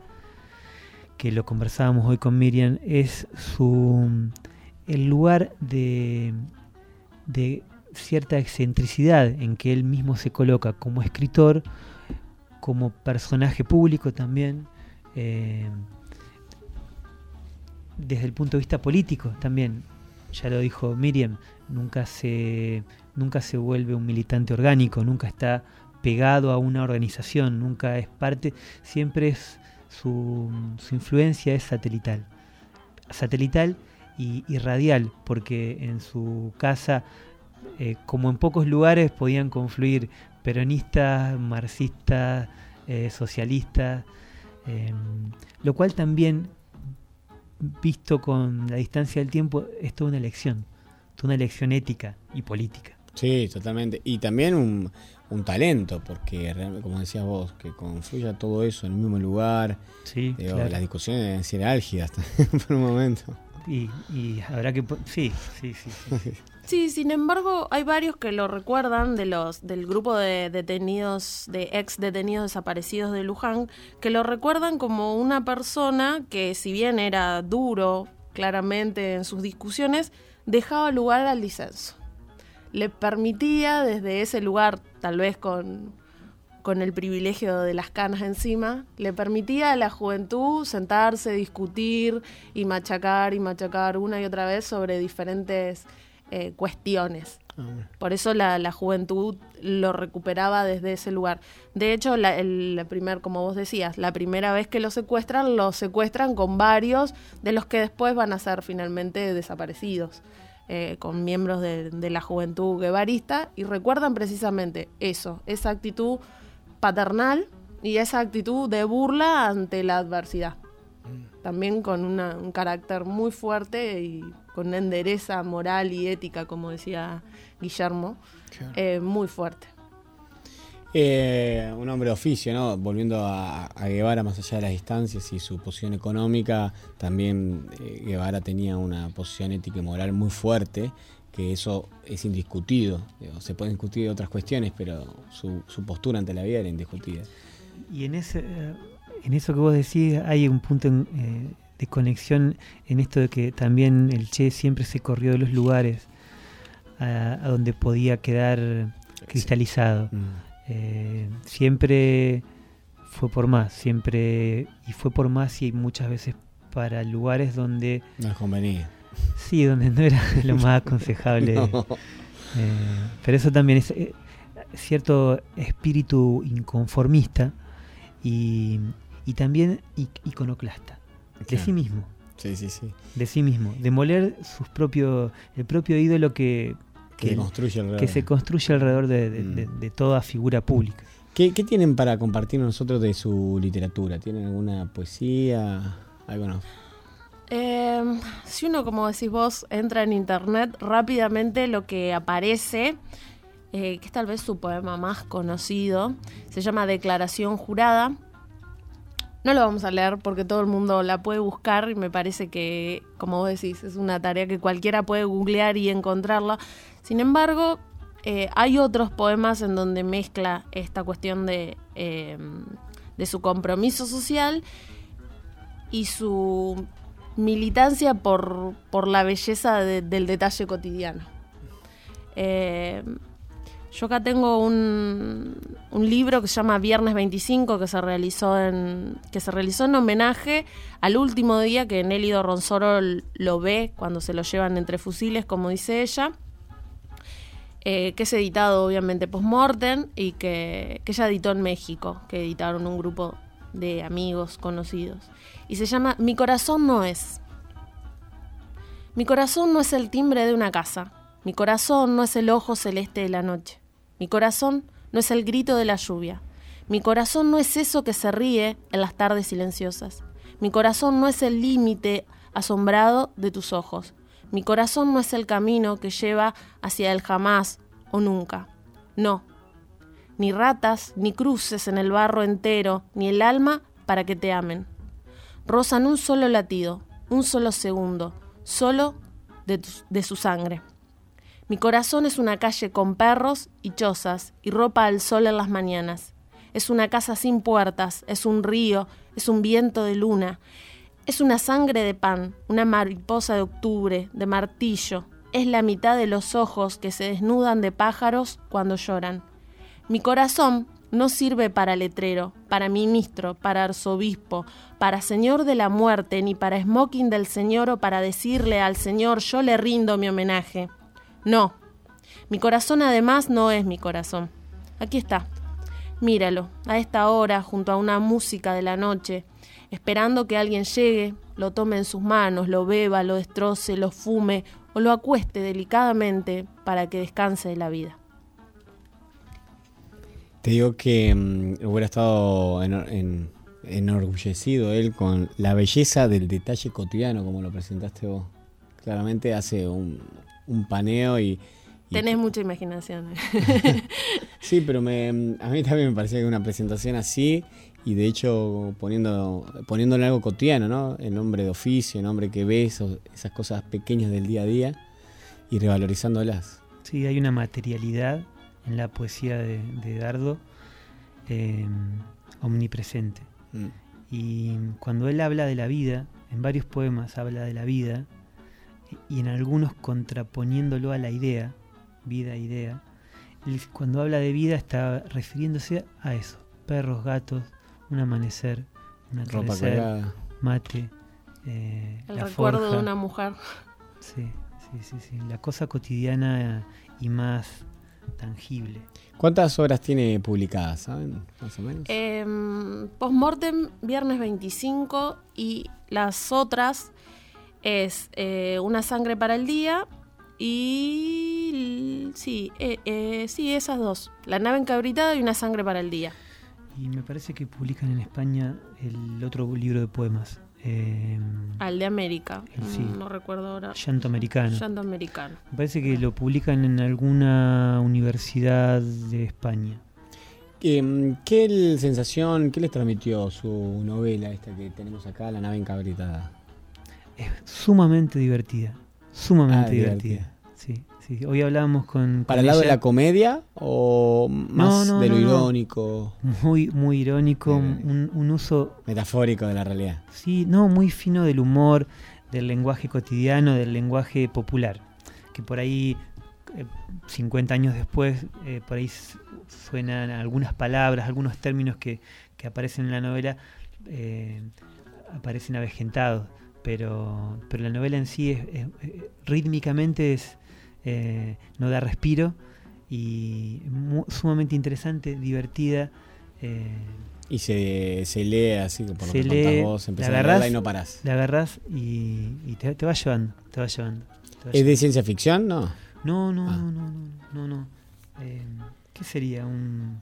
que lo conversábamos hoy con Miriam, es su el lugar de, de cierta excentricidad en que él mismo se coloca como escritor, como personaje público también, eh, desde el punto de vista político también. Ya lo dijo Miriam, nunca se, nunca se vuelve un militante orgánico, nunca está pegado a una organización, nunca es parte, siempre es su, su influencia es satelital. Satelital y, y radial, porque en su casa, eh, como en pocos lugares, podían confluir peronistas, marxistas, eh, socialistas, eh, lo cual también, visto con la distancia del tiempo, es toda una elección, toda una elección ética y política. Sí, totalmente. Y también un, un talento, porque realmente, como decías vos, que confluya todo eso en el mismo lugar. Sí, Digo, claro. Las discusiones deben ser álgidas también <laughs> por un momento. Y, y habrá que... Sí, sí, sí. sí. <laughs> Sí, sin embargo, hay varios que lo recuerdan de los del grupo de detenidos, de ex detenidos desaparecidos de Luján, que lo recuerdan como una persona que, si bien era duro, claramente en sus discusiones, dejaba lugar al disenso. Le permitía desde ese lugar, tal vez con, con el privilegio de las canas encima, le permitía a la juventud sentarse, discutir y machacar y machacar una y otra vez sobre diferentes eh, cuestiones. Por eso la, la juventud lo recuperaba desde ese lugar. De hecho, la, el, la primer, como vos decías, la primera vez que lo secuestran, lo secuestran con varios de los que después van a ser finalmente desaparecidos, eh, con miembros de, de la juventud guevarista, y recuerdan precisamente eso, esa actitud paternal y esa actitud de burla ante la adversidad. También con una- un carácter muy fuerte y con una endereza moral y ética, como decía Guillermo, eh, muy fuerte. Eh, un hombre de oficio, ¿no? Volviendo a, a Guevara más allá de las distancias y su posición económica, también eh, Guevara tenía una posición ética y moral muy fuerte, que eso es indiscutido. Se pueden discutir otras cuestiones, pero su, su postura ante la vida era indiscutida. Y en ese, eh, en eso que vos decís hay un punto en, eh, de conexión en esto de que también el Che siempre se corrió de los lugares a, a donde podía quedar cristalizado. Eh, siempre fue por más, siempre y fue por más y muchas veces para lugares donde No convenía. Sí, donde no era lo más <laughs> aconsejable. No. <laughs> Eh, pero eso también es eh, cierto espíritu inconformista y, y también iconoclasta. De sí mismo. Sí, sí, sí. De sí mismo. Demoler sus propios, el propio ídolo que, Que se construye alrededor. que se construye alrededor de, de- de- de toda figura pública. ¿Qué, qué tienen para compartir nosotros de su literatura? ¿Tienen alguna poesía? Algo no. Eh, si uno, como decís vos, entra en internet, rápidamente lo que aparece eh, que es tal vez su poema más conocido. Se llama Declaración Jurada. No lo vamos a leer porque todo el mundo la puede buscar y me parece que, como vos decís, es una tarea que cualquiera puede googlear y encontrarla. Sin embargo, eh, hay otros poemas en donde mezcla esta cuestión de, eh, de su compromiso social y su militancia por, por la belleza de- del detalle cotidiano. Eh, yo acá tengo un, un libro que se llama Viernes 25 que se realizó en que se realizó en homenaje al último día que Nélido Ronsoro lo ve cuando se lo llevan entre fusiles, como dice ella. Eh, que es editado obviamente post-mortem y que, que ella editó en México, que editaron un grupo de amigos conocidos. Y se llama Mi corazón no es. Mi corazón no es el timbre de una casa. Mi corazón no es el ojo celeste de la noche. Mi corazón no es el grito de la lluvia. Mi corazón no es eso que se ríe en las tardes silenciosas. Mi corazón no es el límite asombrado de tus ojos. Mi corazón no es el camino que lleva hacia el jamás o nunca. No. Ni ratas, ni cruces en el barro entero, ni el alma para que te amen. Rozan un solo latido, un solo segundo, solo de, de su sangre. Mi corazón es una calle con perros y chozas y ropa al sol en las mañanas. Es una casa sin puertas, es un río, es un viento de luna. Es una sangre de pan, una mariposa de octubre, de martillo. Es la mitad de los ojos que se desnudan de pájaros cuando lloran. Mi corazón no sirve para letrero, para ministro, para arzobispo, para señor de la muerte, ni para smoking del señor o para decirle al señor yo le rindo mi homenaje. No, mi corazón además no es mi corazón. Aquí está. Míralo, a esta hora, junto a una música de la noche, esperando que alguien llegue, lo tome en sus manos, lo beba, lo destroce, lo fume o lo acueste delicadamente para que descanse de la vida. Te digo que mm, hubiera estado enor- en- enorgullecido él con la belleza del detalle cotidiano, como lo presentaste vos. Claramente hace un, un paneo y, Tenés mucha imaginación. ¿eh? <laughs> Sí, pero me, a mí también me parecía que una presentación así y de hecho poniendo, poniéndole algo cotidiano, ¿no? El nombre de oficio, el nombre que ve, esos- esas cosas pequeñas del día a día y revalorizándolas. Sí, hay una materialidad en la poesía de, de Dardo eh, omnipresente. Mm. Y cuando él habla de la vida, en varios poemas habla de la vida, y en algunos contraponiéndolo a la idea, vida, idea, él cuando habla de vida está refiriéndose a eso, perros, gatos, un amanecer, un Ropa atardecer, mate, eh, El la recuerdo de una mujer. Sí, sí, sí, sí, la cosa cotidiana y más tangible. ¿Cuántas obras tiene publicadas, saben? Más o menos. Eh, Postmortem, viernes 25 y las otras es eh, Una sangre para el día y... Sí, eh, eh, sí, esas dos. La nave encabritada y Una sangre para el día. Y me parece que publican en España el otro libro de poemas, eh, Al de América. El sí. Mm, No recuerdo ahora. Llanto Americano. Llanto americano. Me parece que lo publican en alguna universidad de España. ¿Qué, mm, qué sensación, qué les transmitió su novela esta que tenemos acá, La nave encabritada? Sumamente divertida. Sumamente Ah, divertida. Sí, sí. Hoy hablábamos con. ¿Para el lado de la comedia o más No, no, de lo no, irónico, Muy, muy irónico, un, un uso metafórico de la realidad? Sí, no, muy fino del humor, del lenguaje cotidiano, del lenguaje popular. Que por ahí, eh, 50 años después, eh, por ahí suenan algunas palabras, algunos términos que, que aparecen en la novela, eh, aparecen avejentados. Pero, pero la novela en sí es, es- eh, rítmicamente es, eh, no da respiro y sumamente interesante, divertida. eh, Y se, se lee así, por lo se que lee, contás vos, la empezás a leerla y no parás. La agarrás y, y te, te va llevando, te va llevando. te va ¿Es de ciencia ficción? No. No, no, Ah. no, no, no, no, no. Eh, ¿Qué sería? Un,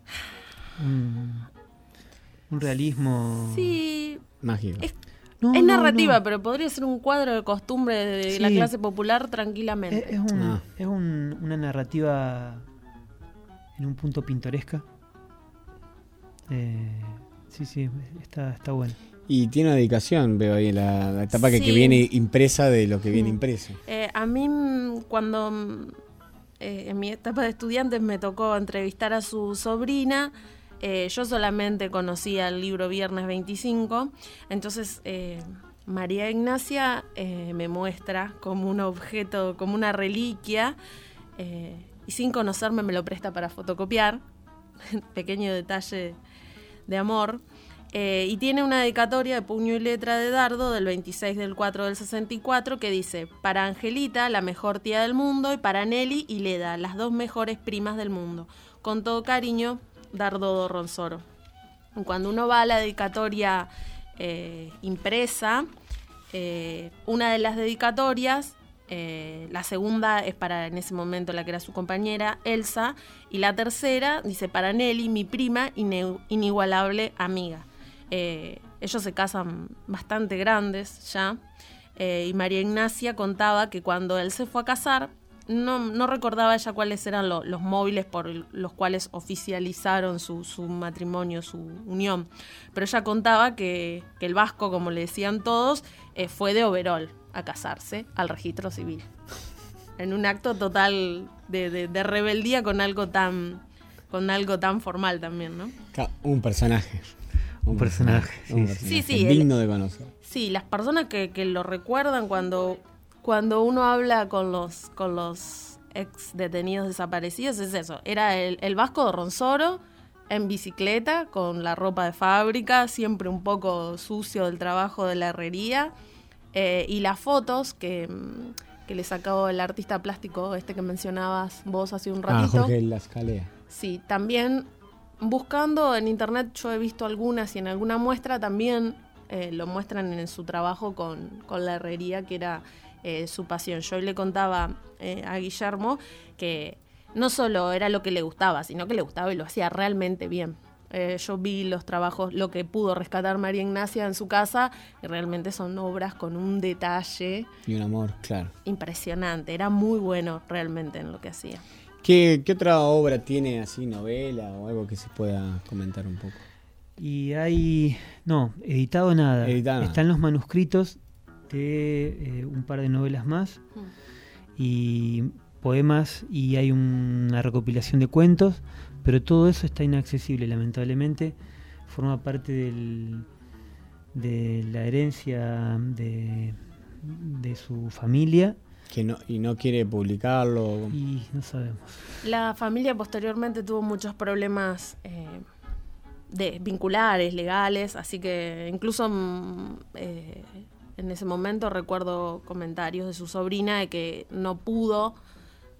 un, un realismo Sí. Mágico. Es, No, es narrativa, no. pero podría ser un cuadro de costumbre de la clase popular tranquilamente. Es, es un- Ah. es un- una narrativa en un punto pintoresca. Eh, sí, sí, está, está bueno. Y tiene una dedicación, veo ahí, la, la etapa que, que viene impresa de lo que viene Mm. impreso. Eh, a mí, mm, cuando mm, eh, en mi etapa de estudiantes me tocó entrevistar a su sobrina, eh, yo solamente conocía el libro Viernes 25, entonces eh, María Ignacia eh, me muestra como un objeto, como una reliquia, y sin conocerme me lo presta para fotocopiar, <laughs> pequeño detalle de amor. Y tiene una dedicatoria de puño y letra de Dardo del 26 del 4 del 64 que dice, para Angelita, la mejor tía del mundo, y para Nelly y Leda, las dos mejores primas del mundo. Con todo cariño, Dardo Ronsoro. Cuando uno va a la dedicatoria eh, impresa, eh, una de las dedicatorias, eh, la segunda es para en ese momento la que era su compañera, Elsa, y la tercera dice para Nelly, mi prima, inigualable amiga. Ellos se casan bastante grandes ya, y María Ignacia contaba que cuando él se fue a casar, no, no recordaba ella cuáles eran lo- los móviles por los cuales oficializaron su, su matrimonio, su unión. Pero ella contaba que, que el vasco, como le decían todos, eh, fue de overol a casarse al registro civil. En un acto total de, de- de rebeldía con algo tan con algo tan formal también, ¿no? Un personaje. Un personaje, Un sí, personaje Sí, sí, el- digno de conocer. Sí, las personas que, que lo recuerdan cuando, cuando uno habla con los, con los ex detenidos desaparecidos es eso. Era el, el Vasco de Ronsoro en bicicleta, con la ropa de fábrica, siempre un poco sucio del trabajo de la herrería. eh, y las fotos que, mm, que le sacó el artista plástico este que mencionabas vos hace un Ah, ratito. Jorge Lascalea. Sí, también buscando en internet yo he visto algunas y en alguna muestra también eh, lo muestran en su trabajo con, con la herrería, que era eh, su pasión. Yo le contaba eh, a Guillermo que no solo era lo que le gustaba, sino que le gustaba y lo hacía realmente bien. Eh, yo vi los trabajos, lo que pudo rescatar María Ignacia en su casa, y realmente son obras con un detalle Y un amor, claro. impresionante. Era muy bueno realmente en lo que hacía. ¿Qué, qué otra obra tiene así, novela o algo que se pueda comentar un poco? Y hay. No, editado nada. Editado nada. Están los manuscritos eh, un par de novelas más y poemas y hay una recopilación de cuentos, pero todo eso está inaccesible, lamentablemente. Forma parte del, de la herencia de, de su familia Que no, y no quiere publicarlo. y no sabemos. La familia posteriormente tuvo muchos problemas eh, de, vinculares, legales, así que incluso mm, eh, en ese momento recuerdo comentarios de su sobrina de que no pudo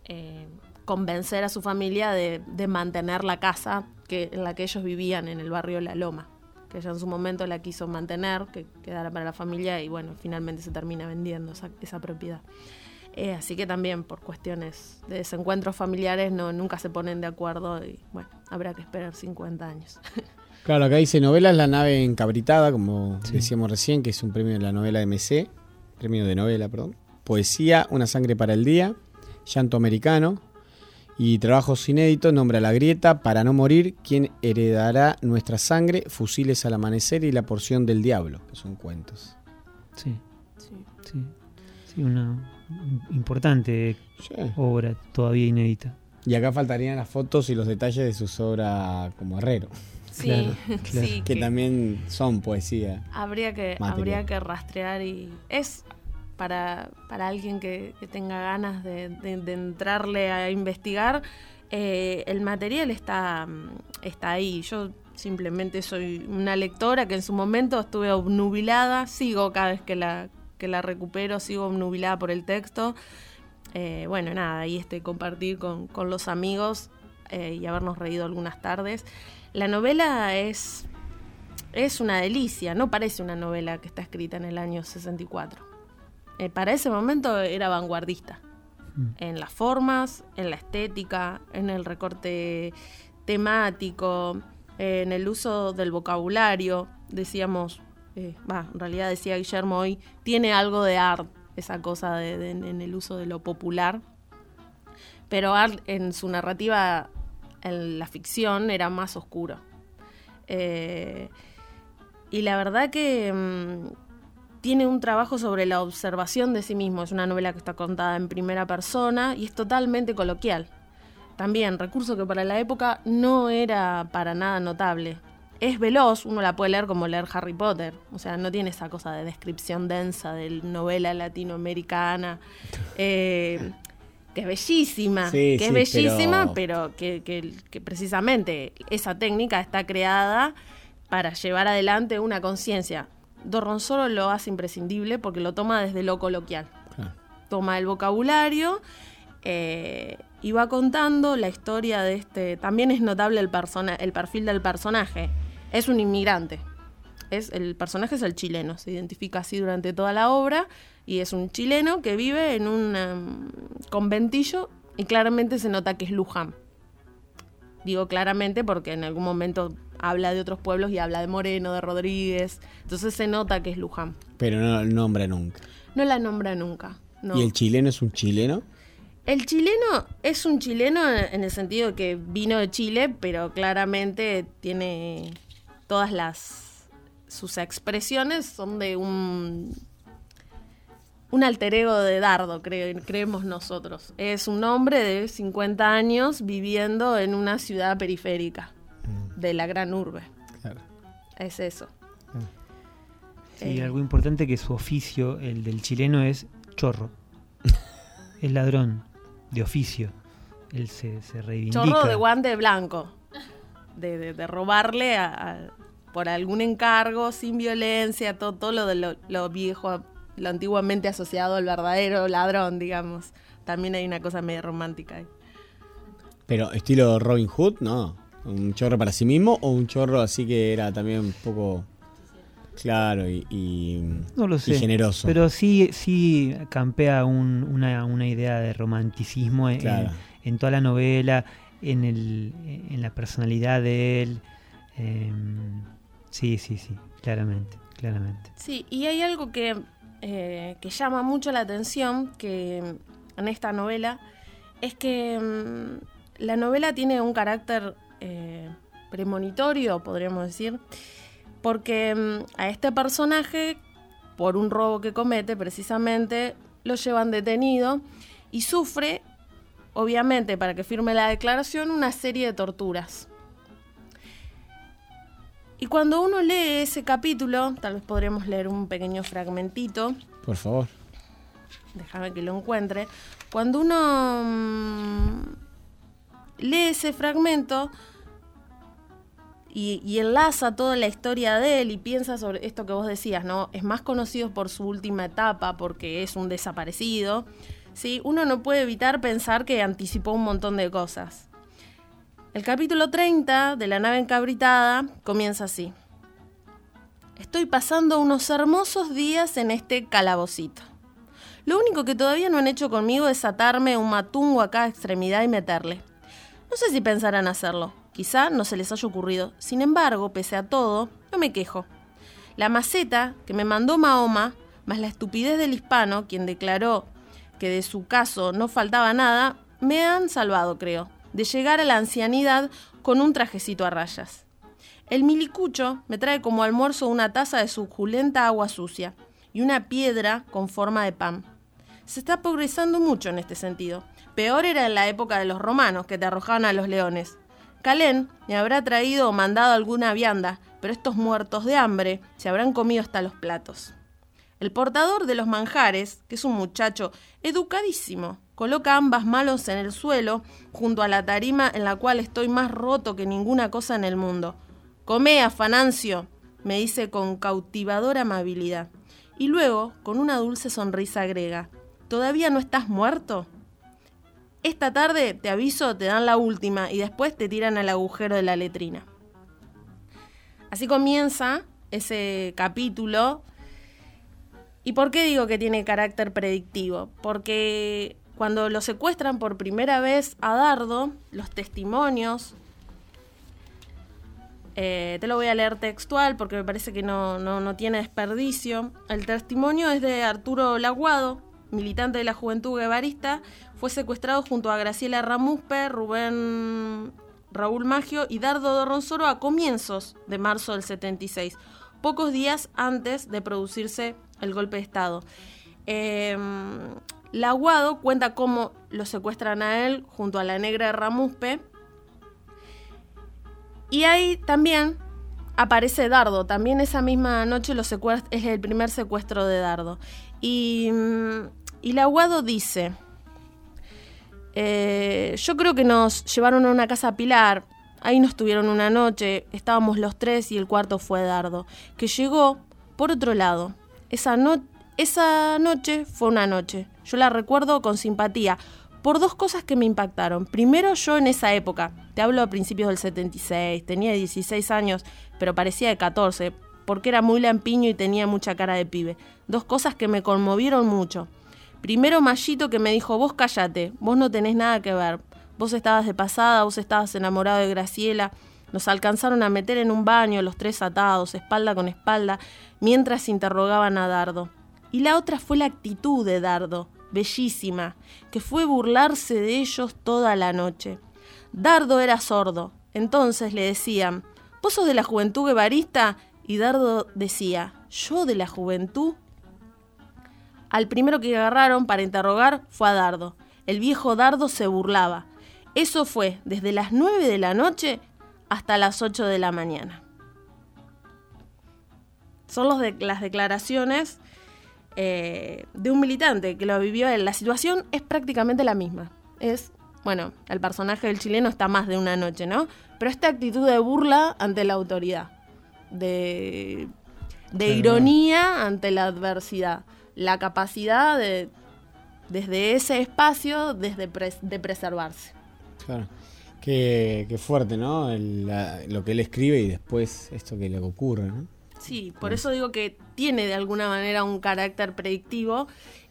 eh, convencer a su familia de, de mantener la casa que, en la que ellos vivían en el barrio La Loma, que ella en su momento la quiso mantener, que quedara para la familia y bueno, finalmente se termina vendiendo esa, esa propiedad. Eh, así que también por cuestiones de desencuentros familiares no, nunca se ponen de acuerdo y bueno, habrá que esperar 50 años. <laughs> Claro, acá dice novelas La nave encabritada, como decíamos recién, que es un premio de la novela MC, premio de novela, perdón. Poesía, Una sangre para el día, Llanto americano y trabajos inéditos, Nombra la grieta, Para no morir, ¿Quién heredará nuestra sangre? Fusiles al amanecer y La porción del diablo, que son cuentos. Sí. Sí. Sí, una importante obra todavía inédita. Y acá faltarían las fotos y los detalles de sus obras como herrero. Sí, Claro, <laughs> claro. sí, que que- también son poesía. habría que Material. habría que rastrear y es para, para alguien que, que tenga ganas de, de- de entrarle a investigar eh, el material está mm, está ahí yo simplemente soy una lectora que en su momento estuve obnubilada sigo cada vez que la que la recupero sigo obnubilada por el texto Eh, bueno nada y este compartir con, con los amigos eh, y habernos reído algunas tardes la novela es es una delicia, no parece una novela que está escrita en el año 64. Eh, para ese momento era vanguardista, en las formas, en la estética, en el recorte temático, eh, en el uso del vocabulario. Decíamos, eh, va, en realidad decía Guillermo hoy, tiene algo de art, esa cosa de- de- en el uso de lo popular, pero art en su narrativa en la ficción era más oscuro. Eh, y la verdad que mm, tiene un trabajo sobre la observación de sí mismo. Es una novela que está contada en primera persona y es totalmente coloquial. También, recurso que para la época no era para nada notable. Es veloz, uno la puede leer como leer Harry Potter. O sea, no tiene esa cosa de descripción densa de novela latinoamericana. Eh, que es bellísima, Sí, que es bellísima, pero- pero, que, que- que precisamente esa técnica está creada para llevar adelante una conciencia. Dorronsoro lo hace imprescindible porque lo toma desde lo coloquial. Toma el vocabulario eh, y va contando la historia de este. También es notable el, persona, el perfil del personaje. Es un inmigrante. Es, el personaje es el chileno, se identifica así durante toda la obra y es un chileno que vive en un em, conventillo y claramente se nota que es Luján. Digo claramente porque en algún momento habla de otros pueblos y habla de Moreno, de Rodríguez, entonces se nota que es Luján. Pero no lo nombra nunca. No la nombra nunca. No. ¿Y el chileno es un chileno? El chileno es un chileno en el sentido que vino de Chile, pero claramente tiene todas las sus expresiones son de un un alter ego de Dardo, cre- creemos nosotros. Es un hombre de 50 años viviendo en una ciudad periférica de la gran urbe. Claro. Es eso. Sí, Eh. algo importante que su oficio, el del chileno, es chorro. <laughs> es ladrón, de oficio. Él se, se reivindica. Chorro de guante blanco. De, de- de robarle a- a- por algún encargo, sin violencia, todo, todo lo de lo, lo viejo, lo antiguamente asociado al verdadero ladrón, digamos. También hay una cosa medio romántica ahí. Pero estilo Robin Hood, no. ¿Un chorro para sí mismo o un chorro así que era también un poco claro y, y- No lo y sé. generoso? Pero sí, sí campea un- una, una idea de romanticismo Claro. en toda la novela, en, el, en la personalidad de él. Em, sí, sí, sí, claramente, claramente. Sí, y hay algo que, eh, que llama mucho la atención que en esta novela es que mm, la novela tiene un carácter eh, premonitorio, podríamos decir, porque mm, a este personaje, por un robo que comete precisamente, lo llevan detenido y sufre, obviamente, para que firme la declaración, una serie de torturas. Y cuando uno lee ese capítulo, tal vez podríamos leer un pequeño fragmentito, Por favor. déjame que lo encuentre. Cuando uno mm, lee ese fragmento y, y enlaza toda la historia de él y piensa sobre esto que vos decías, ¿no? Es más conocido por su última etapa porque es un desaparecido. ¿sí? Uno no puede evitar pensar que anticipó un montón de cosas. El capítulo 30 de La nave encabritada comienza así. Estoy pasando unos hermosos días en este calabocito. Lo único que todavía no han hecho conmigo es atarme un matungo a cada extremidad y meterle. No sé si pensarán hacerlo. Quizá no se les haya ocurrido. Sin embargo, pese a todo, no me quejo. La maceta que me mandó Mahoma, más la estupidez del hispano, quien declaró que de su caso no faltaba nada, me han salvado, creo, de llegar a la ancianidad con un trajecito a rayas. El milicucho me trae como almuerzo una taza de suculenta agua sucia y una piedra con forma de pan. Se está progresando mucho en este sentido. Peor era en la época de los romanos, que te arrojaban a los leones. Calén me habrá traído o mandado alguna vianda, pero estos muertos de hambre se habrán comido hasta los platos. El portador de los manjares, que es un muchacho educadísimo, coloca ambas manos en el suelo junto a la tarima en la cual estoy más roto que ninguna cosa en el mundo. Come, Afanancio, me dice con cautivadora amabilidad. Y luego, con una dulce sonrisa agrega, ¿todavía no estás muerto? Esta tarde, te aviso, te dan la última y después te tiran al agujero de la letrina. Así comienza ese capítulo. ¿Y por qué digo que tiene carácter predictivo? Porque cuando lo secuestran por primera vez a Dardo, los testimonios, eh, te lo voy a leer textual porque me parece que no, no, no tiene desperdicio. El testimonio es de Arturo Laguado, militante de la Juventud Guevarista. Fue secuestrado junto a Graciela Ramuspe, Rubén Raúl Maggio y Dardo de Ronsoro a comienzos de marzo del 76, pocos días antes de producirse el golpe de Estado. Eh, la Aguado cuenta cómo lo secuestran a él junto a la negra de Ramuspe. Y ahí también aparece Dardo. También esa misma noche lo es el primer secuestro de Dardo. Y, mm, y la Aguado dice, eh, yo creo que nos llevaron a una casa Pilar, ahí nos tuvieron una noche, estábamos los tres y el cuarto fue Dardo, que llegó por otro lado. Esa, no- esa noche fue una noche, yo la recuerdo con simpatía, por dos cosas que me impactaron. Primero yo en esa época, te hablo a principios del 76, tenía 16 años, pero parecía de 14, porque era muy lampiño y tenía mucha cara de pibe. Dos cosas que me conmovieron mucho. Primero Mallito que me dijo, vos cállate, vos no tenés nada que ver. Vos estabas de pasada, vos estabas enamorado de Graciela. Nos alcanzaron a meter en un baño, los tres atados, espalda con espalda, mientras interrogaban a Dardo. Y la otra fue la actitud de Dardo, bellísima, que fue burlarse de ellos toda la noche. Dardo era sordo, entonces le decían, ¿vos sos de la juventud guevarista? Y Dardo decía, ¿yo de la juventud? Al primero que agarraron para interrogar fue a Dardo. El viejo Dardo se burlaba. Eso fue desde las 9 de la noche hasta las 8 de la mañana. Son las declaraciones eh, de un militante que lo vivió él. La situación es prácticamente la misma. Es, bueno, el personaje del chileno está más de una noche, ¿no? Pero esta actitud de burla ante la autoridad, de, de ironía ante la adversidad, la capacidad de, desde ese espacio, desde pres- de preservarse. Claro. Qué, qué fuerte, ¿no? El- la- lo que él escribe y después esto que le ocurre, ¿no? Sí, por eso digo que tiene de alguna manera un carácter predictivo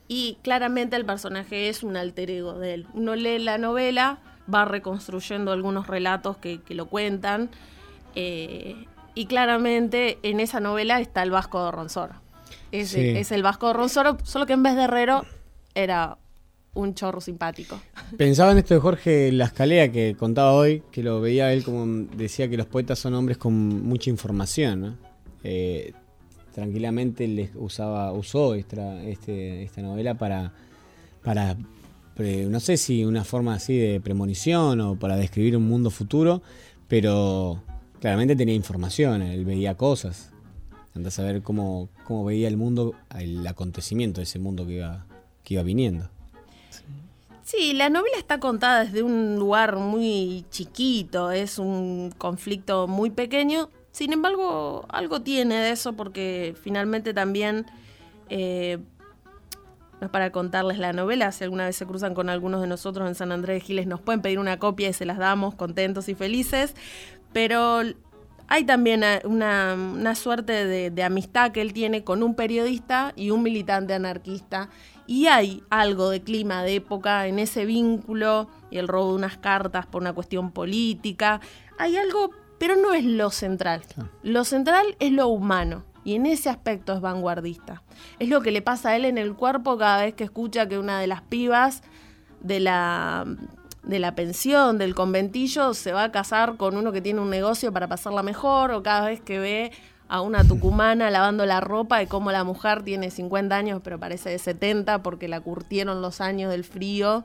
y claramente el personaje es un alter ego de él. Uno lee la novela, va reconstruyendo algunos relatos que, que lo cuentan eh, y claramente en esa novela está el Vasco de Ronsoro. Es, Sí. es el Vasco de Ronsoro, solo que en vez de Herrero era un chorro simpático. Pensaba en esto de Jorge Lascalea que contaba hoy, que lo veía él como decía que los poetas son hombres con mucha información, ¿no? Eh, tranquilamente les usaba, usó esta, este, novela para, para no sé si una forma así de premonición o para describir un mundo futuro, pero claramente tenía información, él veía cosas. Andás a ver cómo, cómo veía el mundo, el acontecimiento de ese mundo que iba, que iba viniendo. Sí, la novela está contada desde un lugar muy chiquito, es un conflicto muy pequeño. Sin embargo, algo tiene de eso porque finalmente también, eh, no es para contarles la novela, si alguna vez se cruzan con algunos de nosotros en San Andrés de Giles, nos pueden pedir una copia y se las damos contentos y felices, pero hay también eh, una, una suerte de, de amistad que él tiene con un periodista y un militante anarquista. Y hay algo de clima de época en ese vínculo y el robo de unas cartas por una cuestión política. Hay algo, pero no es lo central. Lo central es lo humano. Y en ese aspecto es vanguardista. Es lo que le pasa a él en el cuerpo cada vez que escucha que una de las pibas de la, de la pensión, del conventillo, se va a casar con uno que tiene un negocio para pasarla mejor, o cada vez que ve a una tucumana lavando la ropa y cómo la mujer tiene 50 años pero parece de 70 porque la curtieron los años del frío.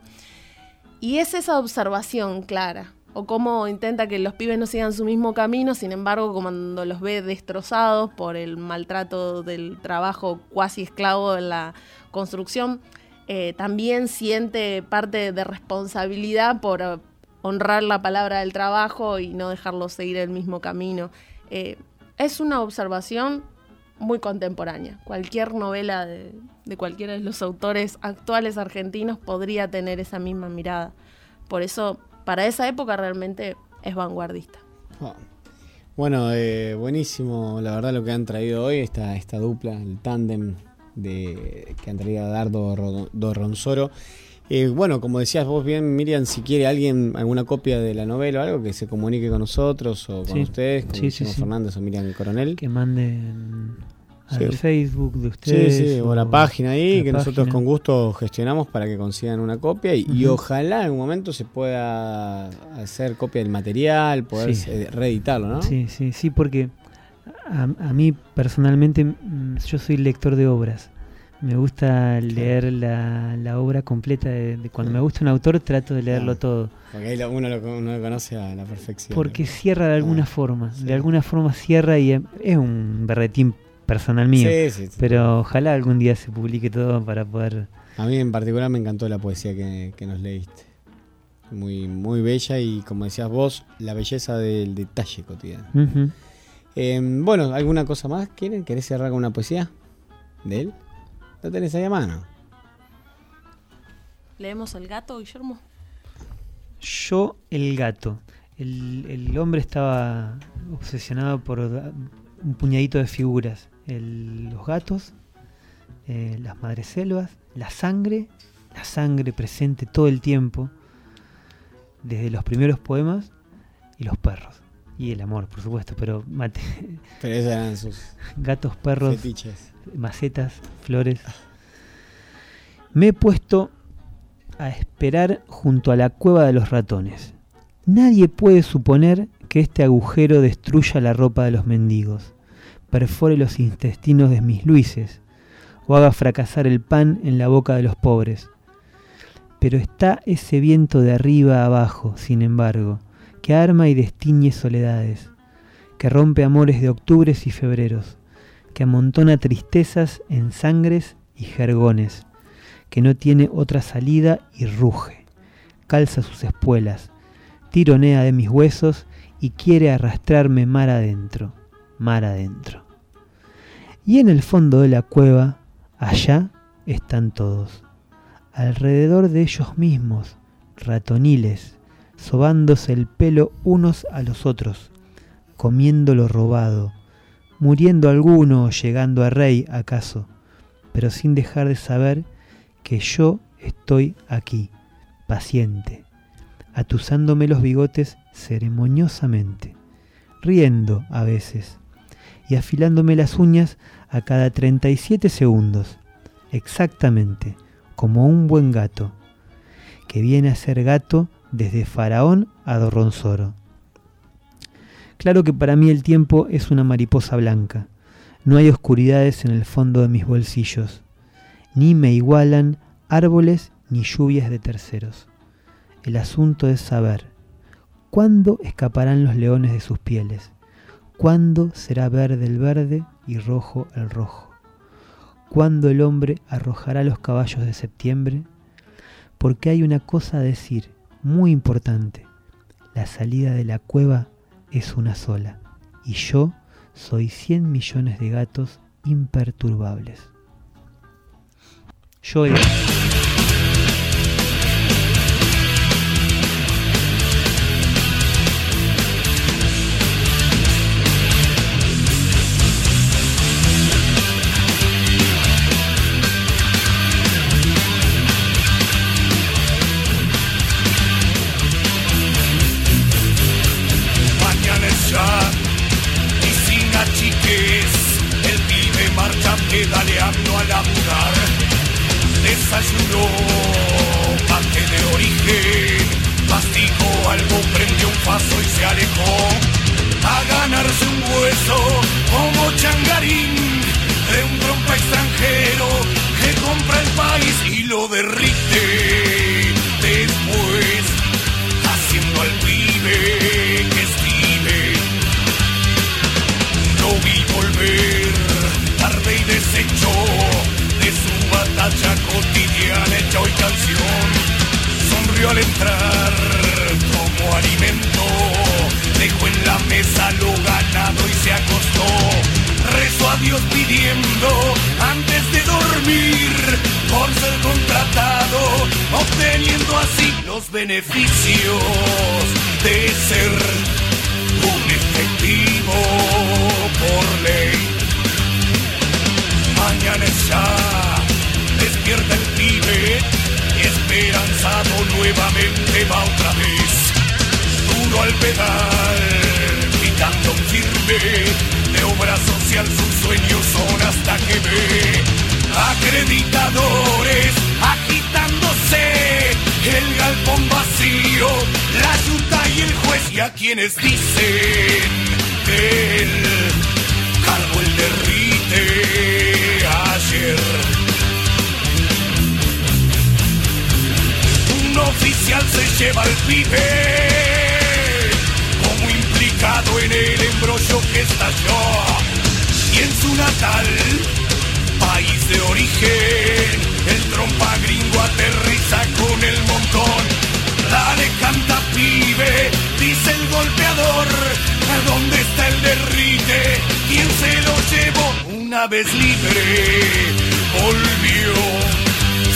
Y es esa observación clara, o cómo intenta que los pibes no sigan su mismo camino, sin embargo, cuando los ve destrozados por el maltrato del trabajo cuasi esclavo en la construcción, eh, también siente parte de responsabilidad por eh, honrar la palabra del trabajo y no dejarlos seguir el mismo camino. Eh, es una observación muy contemporánea. Cualquier novela de, de cualquiera de los autores actuales argentinos podría tener esa misma mirada. Por eso, para esa época realmente es vanguardista. Ah. Bueno, eh, buenísimo, la verdad lo que han traído hoy, esta, esta dupla, el tándem de, que han traído a Dardo Ro- do Ronsoro. Eh, bueno, como decías vos bien, Miriam, si quiere alguien alguna copia de la novela o algo, que se comunique con nosotros o con Sí. ustedes, con Sí, sí. Fernández o Miriam Coronel. Que manden al Sí. Facebook de Sí, ustedes. sí, o la página ahí, la que nosotros con gusto gestionamos para que consigan una copia y, ojalá en algún momento se pueda hacer copia del material, poder Sí. eh, reeditarlo, ¿no? Sí, sí, sí, porque a, a mí personalmente mm, yo soy lector de obras. Me gusta leer la, la obra completa. De, de- cuando me gusta un autor trato de leerlo Ah, todo. Porque ahí lo- uno lo, uno lo conoce a la perfección. Porque cierra de alguna Ah, forma. sí. De alguna forma cierra y es un berretín personal mío. Sí, sí, sí. Pero ojalá algún día se publique todo para poder... A mí en particular me encantó la poesía que, que nos leíste. Muy, muy bella y como decías vos, la belleza del detalle cotidiano. Eh, bueno, ¿alguna cosa más quieren? ¿Querés cerrar con una poesía de él? ¿Lo tenés ahí a mano? ¿Leemos El gato, Guillermo? Yo, el gato. El, el hombre estaba obsesionado por un puñadito de figuras. El- los gatos, eh, las madreselvas, la sangre, la sangre presente todo el tiempo, desde los primeros poemas, y los perros. Y el amor, por supuesto, pero mate, <laughs> Pero esos eran sus <laughs> gatos, perros, fetiches. macetas, flores. Me he puesto a esperar junto a la cueva de los ratones. Nadie puede suponer que este agujero destruya la ropa de los mendigos, perfore los intestinos de mis luises, o haga fracasar el pan en la boca de los pobres. Pero está ese viento de arriba a abajo, sin embargo, que arma y destiñe soledades, que rompe amores de octubres y febreros, que amontona tristezas en sangres y jergones, que no tiene otra salida y ruge, calza sus espuelas, tironea de mis huesos y quiere arrastrarme mar adentro, mar adentro. Y en el fondo de la cueva, allá están todos, alrededor de ellos mismos, ratoniles, sobándose el pelo unos a los otros, comiendo lo robado, muriendo alguno o llegando a rey acaso, pero sin dejar de saber que yo estoy aquí, paciente, atusándome los bigotes ceremoniosamente, riendo a veces y afilándome las uñas a cada 37 segundos, exactamente como un buen gato, que viene a ser gato desde Faraón a Dorronzoro. Claro que para mí el tiempo es una mariposa blanca. No hay oscuridades en el fondo de mis bolsillos. Ni me igualan árboles ni lluvias de terceros. El asunto es saber cuándo escaparán los leones de sus pieles, cuándo será verde el verde y rojo el rojo, cuándo el hombre arrojará los caballos de septiembre, porque hay una cosa a decir muy importante. La salida de la cueva es una sola, y yo soy 100 millones de gatos imperturbables. Yo el- alejó a ganarse un hueso como changarín de un trompa extranjero que compra el país y lo derrite después haciendo al pibe que estive. Lo vi volver tarde y deshecho de su batalla cotidiana hecha hoy canción. Sonrió al entrar beneficios de ser un efectivo por ley. Mañana es ya, despierta el pibe, esperanzado nuevamente va otra vez. Duro al pedal, gritando firme, de obra social, sus sueños son hasta que ve acreditadores agitándose, el galpón vacío, la yuta y el juez y a quienes dicen que el el derrite ayer. Un oficial se lleva al pibe como implicado en el embrollo que estalló y en su natal país de origen el trompa gringo aterriza con el montón dale canta pibe dice el golpeador ¿dónde está el derrite? ¿quién se lo llevó? una vez libre volvió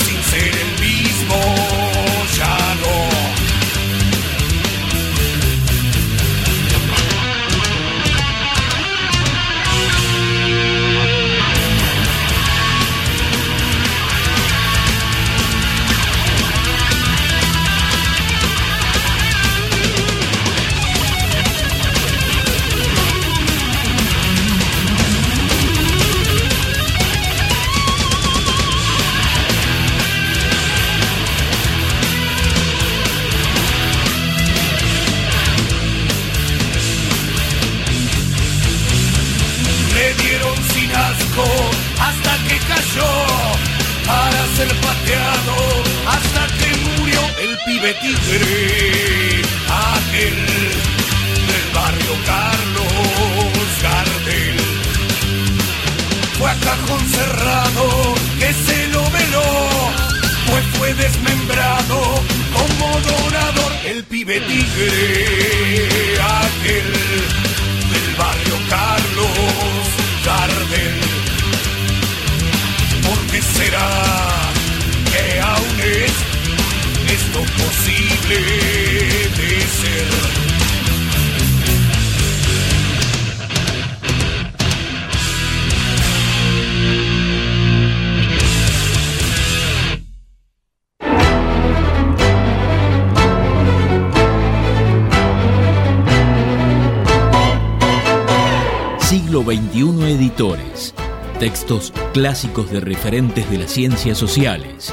sin ser el mismo pibe tigre aquel del barrio Carlos Gardel. Fue a cajón cerrado que se lo veló pues fue desmembrado como donador. El pibe tigre aquel del barrio Carlos Gardel. ¿Por qué será posible de? Siglo XXI Editores. Textos clásicos de referentes de las ciencias sociales.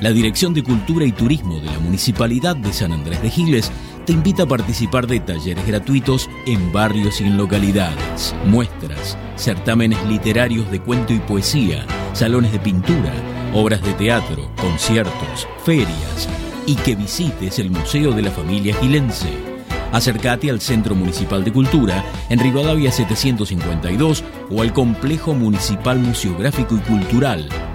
La Dirección de Cultura y Turismo de la Municipalidad de San Andrés de Giles te invita a participar de talleres gratuitos en barrios y en localidades, muestras, certámenes literarios de cuento y poesía, salones de pintura, obras de teatro, conciertos, ferias y que visites el Museo de la Familia Gilense. Acércate al Centro Municipal de Cultura en Rivadavia 752 o al Complejo Municipal Museográfico y Cultural,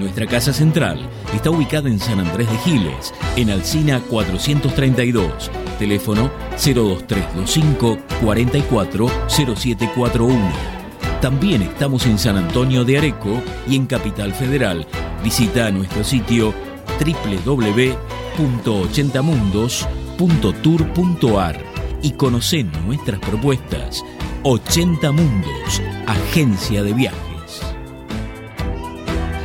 Nuestra casa central está ubicada en San Andrés de Giles, en Alcina 432, teléfono 02325 440741. También estamos en San Antonio de Areco y en Capital Federal. Visita nuestro sitio www.80mundos.tour.ar y conoce nuestras propuestas. 80 Mundos, agencia de viajes.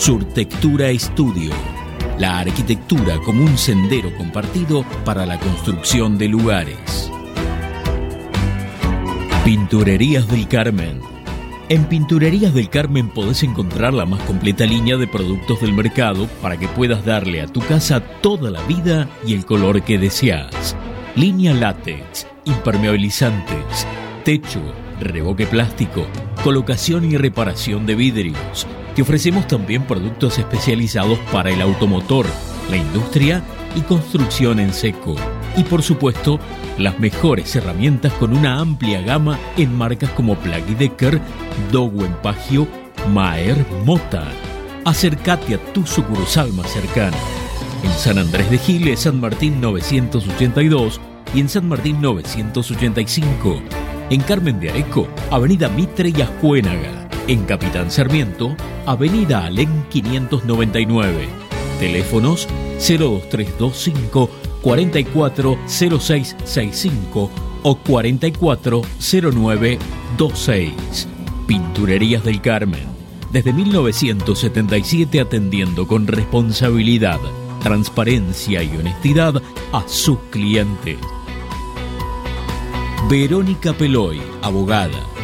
Surtectura Estudio. La arquitectura como un sendero compartido para la construcción de lugares. Pinturerías del Carmen. En Pinturerías del Carmen podés encontrar la más completa línea de productos del mercado para que puedas darle a tu casa toda la vida y el color que deseas. Línea látex, impermeabilizantes, techo, reboque plástico, colocación y reparación de vidrios. Te ofrecemos también productos especializados para el automotor, la industria y construcción en seco. Y por supuesto, las mejores herramientas con una amplia gama en marcas como Plug Decker, Dogo Empagio, Maer Mota. Acércate a tu sucursal más cercana. En San Andrés de Giles, San Martín 982 y en San Martín 985. En Carmen de Areco, Avenida Mitre y Ascuénaga. En Capitán Sarmiento, Avenida Alén 599. Teléfonos 02325 440665 o 440926. Pinturerías del Carmen. Desde 1977 atendiendo con responsabilidad, transparencia y honestidad a sus clientes. Verónica Peloy, abogada,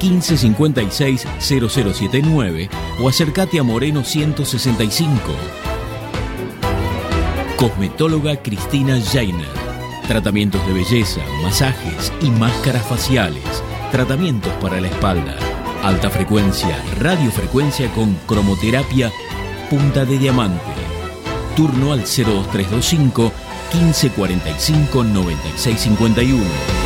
1556 0079 o acércate a Moreno 165. Cosmetóloga Cristina Jainer. Tratamientos de belleza, masajes y máscaras faciales. Tratamientos para la espalda. Alta frecuencia, radiofrecuencia con cromoterapia punta de diamante. Turno al 02325 1545 9651.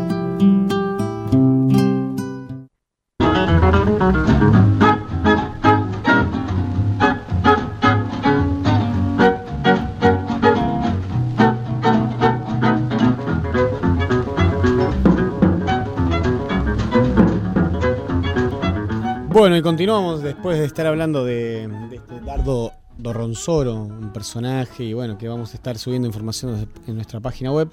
Bueno, y continuamos después de estar hablando de, de este Dardo Dorronzoro, un personaje, y bueno, que vamos a estar subiendo información en nuestra página web.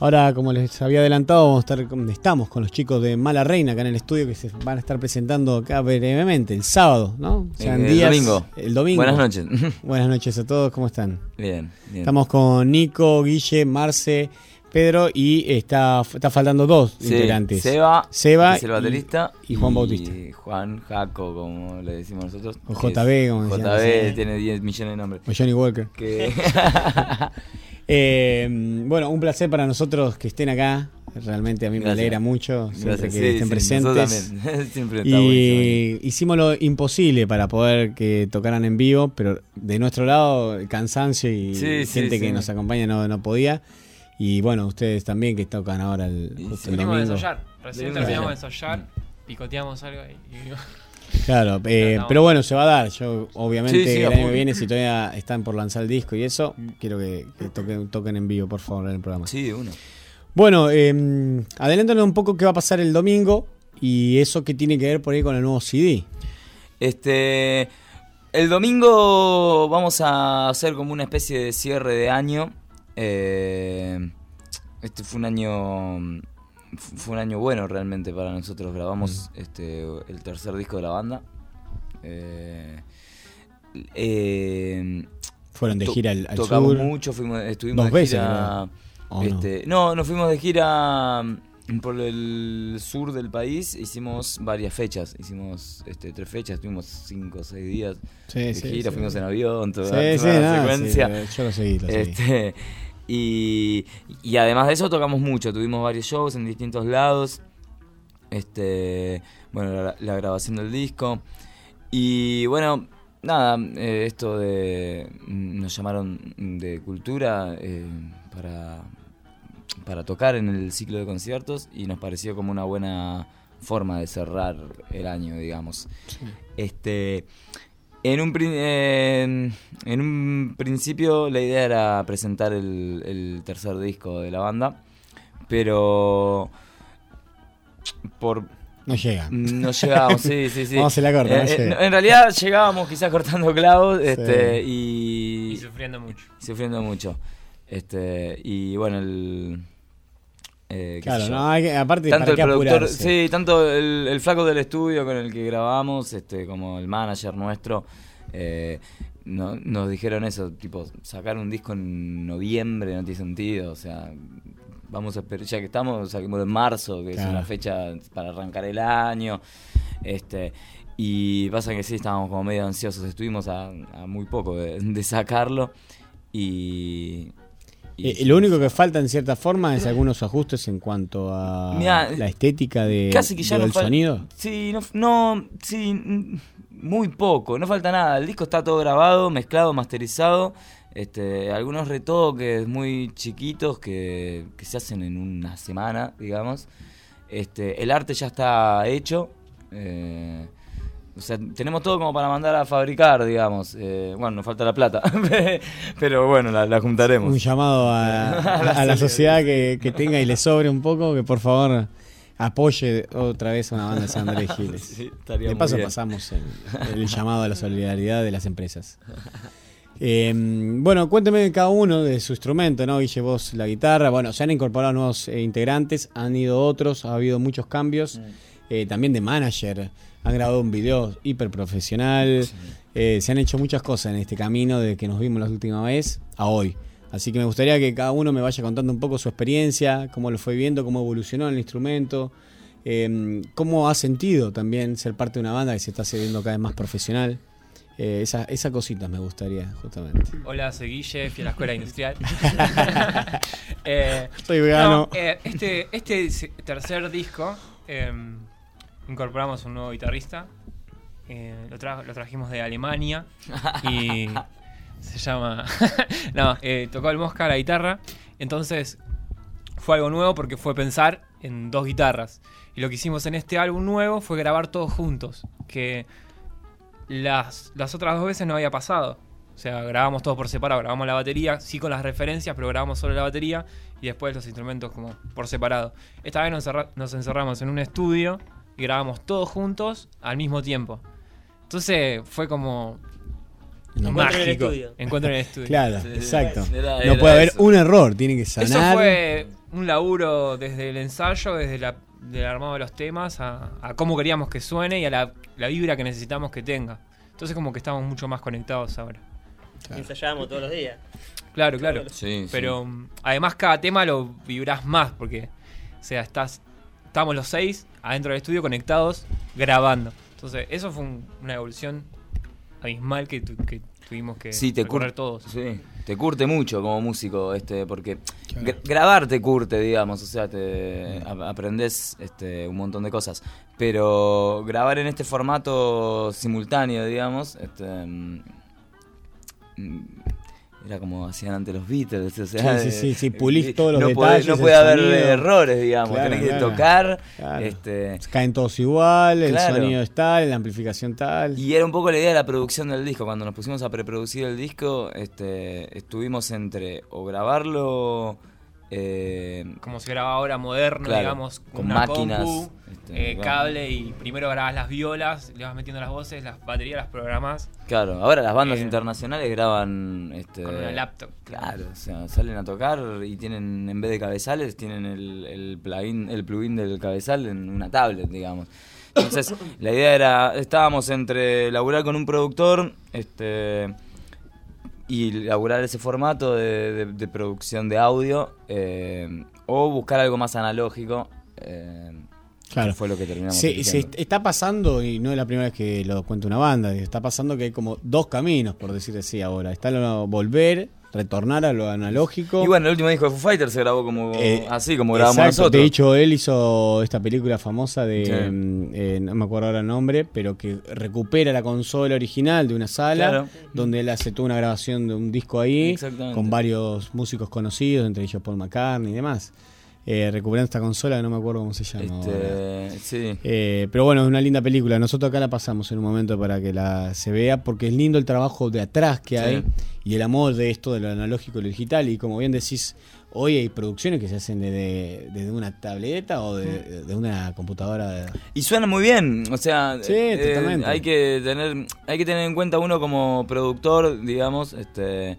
Ahora, como les había adelantado, vamos a estar, estamos con los chicos de Mala Reina acá en el estudio que se van a estar presentando acá brevemente el sábado, ¿no? O sea, el domingo. El domingo. Buenas noches. Buenas noches a todos, ¿cómo están? Bien, bien. Estamos con Nico, Guille, Marce, Pedro y está, está faltando dos Sí, integrantes. Seba, Seba es el baterista, y, y Juan Bautista. Juan Jaco, como le decimos nosotros. O JB, como JB tiene 10 millones de nombres. O Johnny Walker. Que- <laughs> <laughs> Eh, bueno, un placer para nosotros que estén acá. Realmente a mí me Gracias. alegra mucho siempre Gracias, que sí, estén sí, presentes. <laughs> Siempre y hicimos lo imposible para poder que tocaran en vivo, pero de nuestro lado el cansancio y gente que nos acompaña no, no podía. Y bueno, ustedes también que tocan ahora el, justo el de ensayar. Recién terminamos de ensayar. picoteamos algo y. y- <laughs> Claro, eh, pero bueno, se va a dar. Yo, obviamente, Sí, sí, el año que viene, si todavía están por lanzar el disco y eso, quiero que, que toquen, toquen en vivo, por favor, en el programa. Sí, de uno. Bueno, eh, adelántanos un poco qué va a pasar el domingo y eso que tiene que ver por ahí con el nuevo CD. Este. El domingo vamos a hacer como una especie de cierre de año. Eh, este fue un año. Fue un año bueno realmente para nosotros. Grabamos este el tercer disco de la banda. Eh, eh, Fueron de gira al- al tocamos sur. mucho, fuimos, estuvimos Dos de veces, gira. ¿O no? este, no, nos fuimos de gira por el sur del país. Hicimos varias fechas. Hicimos este, tres fechas, tuvimos cinco o seis días Sí, de sí, gira. sí. Fuimos en avión, toda, la no, secuencia. yo lo seguí, lo seguí. Este, y, y además de eso tocamos mucho. Tuvimos varios shows en distintos lados. Este, bueno, la, la grabación del disco. Y bueno, nada, eh, esto de. mm, Nos llamaron de cultura eh, para, para tocar en el ciclo de conciertos y nos pareció como una buena forma de cerrar el año, digamos. Este. En un, en, en un principio la idea era presentar el, el tercer disco de la banda, pero por No llega. no llegábamos, sí, sí, sí. <laughs> Vamos a la corta, Eh, eh, llega. en realidad llegábamos quizás cortando clavos este, y, Y sufriendo mucho. sufriendo mucho. Este, y bueno, el... eh, Claro, no, hay que- aparte, tanto ¿para el productor, apurarse? sí, tanto el, el flaco del estudio con el que grabamos, este, como el manager nuestro, eh, no- nos dijeron eso, tipo, sacar un disco en noviembre no tiene sentido, o sea, vamos a esperar, ya que estamos, saquemos en marzo, que es una fecha para arrancar el año, este, y pasa que sí, estábamos como medio ansiosos, estuvimos a, a muy poco de, de sacarlo, y... Eh, lo único que falta en cierta forma es algunos ajustes en cuanto a Mirá, la estética de, casi que ya del no sonido. Sí, no, no, sí, mm, muy poco, no falta nada. El disco está todo grabado, mezclado, masterizado. Este, algunos retoques muy chiquitos que, que se hacen en una semana, digamos. Este, el arte ya está hecho. eh, o sea, tenemos todo como para mandar a fabricar, digamos. Eh, bueno, nos falta la plata, <laughs> pero bueno, la, la juntaremos. Un llamado a, <laughs> a la sociedad que, que tenga y le sobre un poco, que por favor apoye otra vez a una banda de San Andrés <laughs> Giles. Sí, de paso bien. pasamos el, el llamado a la solidaridad de las empresas. Eh, bueno, cuénteme cada uno de su instrumento, ¿no? Guille, vos la guitarra. Bueno, se han incorporado nuevos eh, integrantes, han ido otros, ha habido muchos cambios. Eh, también de manager, han grabado un video hiper profesional. Eh, se han hecho muchas cosas en este camino de que nos vimos la última vez a hoy. Así que me gustaría que cada uno me vaya contando un poco su experiencia, cómo lo fue viendo, cómo evolucionó el instrumento, eh, cómo ha sentido también ser parte de una banda que se está haciendo cada vez más profesional. Eh, esa, esa cosita me gustaría, justamente. Hola, soy Guille, fui a la escuela industrial. <laughs> <laughs> Eh, Soy vegano. no, eh, este, este tercer disco eh, incorporamos un nuevo guitarrista. Eh, lo, tra- lo trajimos de Alemania <laughs> y se llama. <laughs> no, eh, tocó el Mosca la guitarra. Entonces fue algo nuevo porque fue pensar en dos guitarras. Y lo que hicimos en este álbum nuevo fue grabar todos juntos. Que las, las otras dos veces no había pasado. O sea, grabamos todos por separado, grabamos la batería, sí con las referencias, pero grabamos solo la batería y después los instrumentos como por separado. Esta vez nos encerramos en un estudio y grabamos todos juntos al mismo tiempo. Entonces fue como No. mágico. Encuentro en el estudio. Encuentro en el <laughs> estudio. Claro, exacto. Era- no puede haber eso. un error, tiene que Eso sanar. fue un laburo desde el ensayo, desde la, del armado de los temas, a, a cómo queríamos que suene y a la, la vibra que necesitamos que tenga. Entonces como que estamos mucho más conectados ahora. Ensayábamos todos los días. Claro, claro. Sí, Pero mm, además cada tema lo vibrás más porque, o sea, estás, estamos los seis adentro del estudio conectados grabando. Entonces eso fue un- una evolución abismal que, tu- que tuvimos que Sí, te recorrer curte, todos. sí, te curte mucho como músico, este, porque gra- grabar te curte, digamos, o sea, te aprendes este, un montón de cosas. Pero grabar en este formato simultáneo, digamos, este, mm, era como hacían antes los Beatles, o sea, Sí, sí, sí, sí, pulís todos los no detalles, Puede, no puede haber sonido. errores, digamos, Claro, tenés que tocar. Claro. Este, Caen todos igual, el sonido es tal, la amplificación tal. Y era un poco la idea de la producción del disco. Cuando nos pusimos a preproducir el disco, este, estuvimos entre o grabarlo. Eh, Como se graba ahora moderno, Claro, digamos, con una máquinas, compu, este, eh, cable y primero grabas las violas, le vas metiendo las voces, las baterías las programas. Claro, ahora las bandas Eh, internacionales graban. Este, con una laptop. Claro, o sea, salen a tocar y tienen, en vez de cabezales, tienen el, el plugin, el plugin del cabezal en una tablet, digamos. Entonces, <coughs> la idea era, estábamos entre laburar con un productor, este y laburar ese formato de, de- de producción de audio, eh, o buscar algo más analógico. eh, Claro. que fue lo que terminamos Se, se está pasando, y no es la primera vez que lo cuenta una banda, está pasando que hay como dos caminos, por decir así ahora. Está lo volver, retornar a lo analógico. Y bueno, el último disco de Foo Fighters se grabó como Eh, así, como grabamos exacto, nosotros. De hecho, él hizo esta película famosa de, Sí. mm, eh, no me acuerdo ahora el nombre, pero que recupera la consola original de una sala, Claro. donde él hace toda una grabación de un disco ahí, con varios músicos conocidos, entre ellos Paul McCartney y demás. Eh, recuperando esta consola, que no me acuerdo cómo se llama. Este, sí. Eh, pero bueno, es una linda película. Nosotros acá la pasamos en un momento para que la se vea, porque es lindo el trabajo de atrás que Sí. hay y el amor de esto de lo analógico y lo digital. Y como bien decís, hoy hay producciones que se hacen desde, desde una tableta o de, de una computadora. de- Y suena muy bien, o sea, Sí, eh, totalmente. hay que tener hay que tener en cuenta uno como productor, digamos, este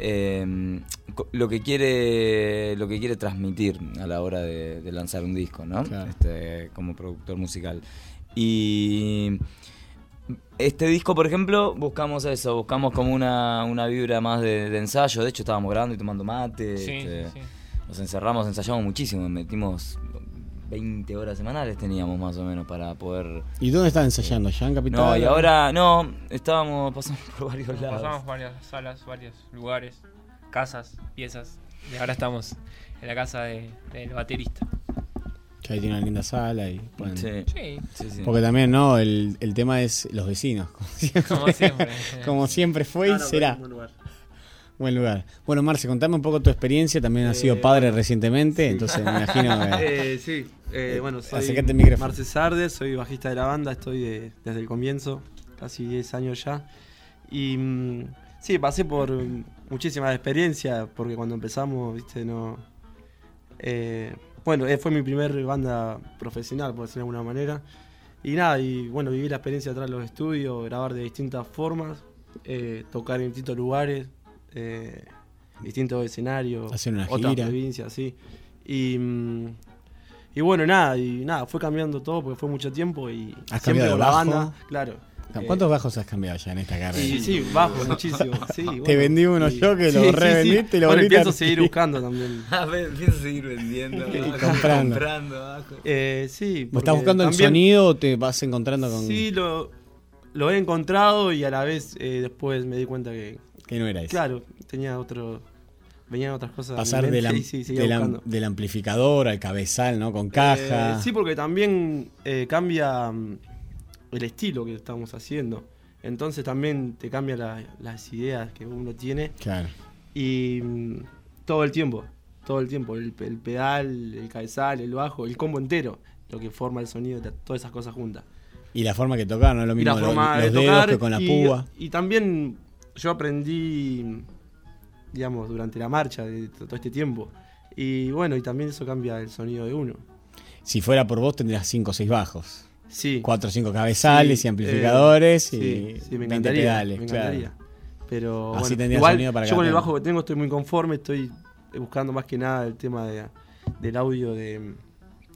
eh, co- lo que quiere lo que quiere transmitir a la hora de, de lanzar un disco, ¿no? Este, como productor musical. Y este disco, por ejemplo, buscamos eso, buscamos como una, una vibra más de, de ensayo. De hecho, estábamos grabando y tomando mate. Sí, este, sí. Nos encerramos, ensayamos muchísimo, metimos 20 horas semanales teníamos más o menos para poder... ¿Y dónde están ensayando? ¿Ya en Capital? No, y ahora no, estábamos, pasamos por varios Nos lados. Pasamos varias salas, varios lugares, casas, piezas. Y ahora estamos en la casa de- del baterista. Que ahí tiene una linda sala y pueden- Sí. Sí. Sí, sí. Porque también, ¿no? El, el tema es los vecinos. Como <laughs> siempre, Como siempre. Como siempre fue y será. Buen lugar. Bueno, Marce, contame un poco tu experiencia. También has sido Eh, padre recientemente, entonces me imagino que. <laughs> Eh, sí, eh, bueno, soy. Marce Sardes, soy bajista de la banda, estoy de- desde el comienzo, casi 10 años ya. Y mm, sí, pasé por muchísimas experiencias, porque cuando empezamos, viste, no. eh, bueno, eh, fue mi primer banda profesional, por decirlo de alguna manera. Y nada, y bueno, viví la experiencia atrás de los estudios, grabar de distintas formas, eh, tocar en distintos lugares, eh, distintos escenarios, Hacer una otras gira. provincias, sí. Y, mm, y bueno, nada, y nada, fue cambiando todo porque fue mucho tiempo y ¿Has siempre cambiado con de la bajo? banda, claro. Eh, ¿Cuántos bajos has cambiado ya en esta carrera? Sí, sí, bajo, muchísimo. <laughs> Sí, Te vendí uno sí. yo que Sí, lo sí, revendiste sí. y lo Bueno, a seguir buscando también. <laughs> A ver, empiezo a seguir vendiendo. <laughs> abajo, Comprando. comprando. Eh, sí. ¿Vos estás buscando el sonido o te vas encontrando con.? Sí, lo, lo he encontrado y a la vez eh, después me di cuenta que. Que no era eso. Claro, tenía otro. Venían otras cosas. Pasar del, am- y sí, seguía del del amplificador al cabezal, ¿no? Con caja. Eh, sí, porque también eh, cambia mm, el estilo que estamos haciendo. Entonces también te cambia la- las ideas que uno tiene. Claro. Y mm, todo el tiempo, todo el tiempo. El, el pedal, el cabezal, el bajo, el combo entero. Lo que forma el sonido, todas esas cosas juntas. Y la forma que tocar, no es lo Y la mismo forma los de dedos tocar que con la y- púa. Y también yo aprendí, digamos, durante la marcha de todo este tiempo. Y bueno, y también eso cambia el sonido de uno. Si fuera por vos, tendrías 5 o 6 bajos. Sí. 4 o 5 cabezales Sí, y amplificadores eh, y sí, sí, me 20 encantaría, pedales. me claro. Pero Así bueno, igual, sonido para yo con el bajo que tengo estoy muy conforme, estoy buscando más que nada el tema de, del audio de,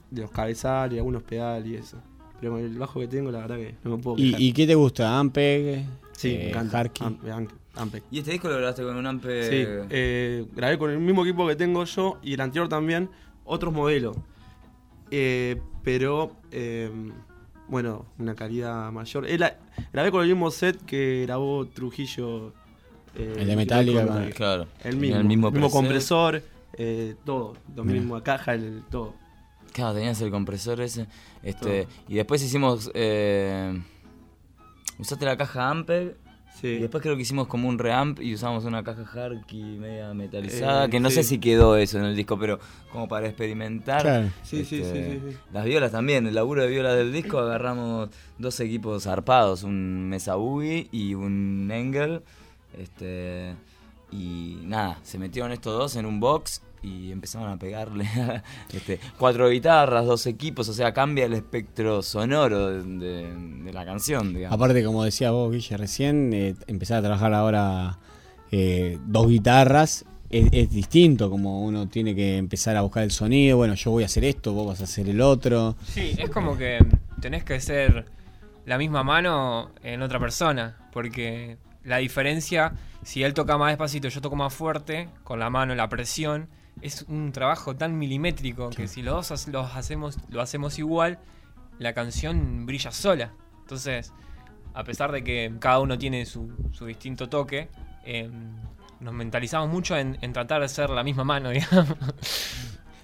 de los cabezales, algunos pedales y eso. Pero con el bajo que tengo, la verdad que no me puedo quejar. ¿Y, y qué te gusta? ¿Ampeg? Sí, me eh, encanta. Harky? Am- Am- Ampeg. ¿Y este disco lo grabaste con un ampe? Sí, eh, grabé con el mismo equipo que tengo yo y el anterior también, otros modelos. Eh, pero, eh, bueno, una calidad mayor. La- grabé con el mismo set que grabó Trujillo. eh, El de Metallica, con- Claro. El mismo, el mismo mismo compresor, eh, todo. Lo Mirá. mismo, caja, el, todo. Claro, tenías el compresor ese. Este, Todo. y después hicimos. Usaste la caja Ampeg. Y después creo que hicimos como un reamp y usamos una caja Harky media metalizada. Eh, que no sí. sé si quedó eso en el disco, pero como para experimentar. Claro. Sí, sí, este, sí, sí, sí. Las violas también, el laburo de viola del disco, agarramos dos equipos zarpados, un Mesa Boogie y un Engel. Este, y nada, se metieron estos dos en un box y empezaron a pegarle <laughs> este, cuatro guitarras, dos equipos, o sea, cambia el espectro sonoro de, de- de la canción, digamos. Aparte, como decía vos, Guille, recién, eh, empezar a trabajar ahora eh, dos guitarras es, es distinto, como uno tiene que empezar a buscar el sonido, bueno, yo voy a hacer esto, vos vas a hacer el otro. Sí, es como que tenés que ser la misma mano en otra persona, porque la diferencia, si él toca más despacito, yo toco más fuerte, con la mano, la presión, es un trabajo tan milimétrico que si los dos los hacemos, lo hacemos igual, la canción brilla sola. Entonces, a pesar de que cada uno tiene su, su distinto toque, eh, nos mentalizamos mucho en, en tratar de ser la misma mano, <laughs> digamos.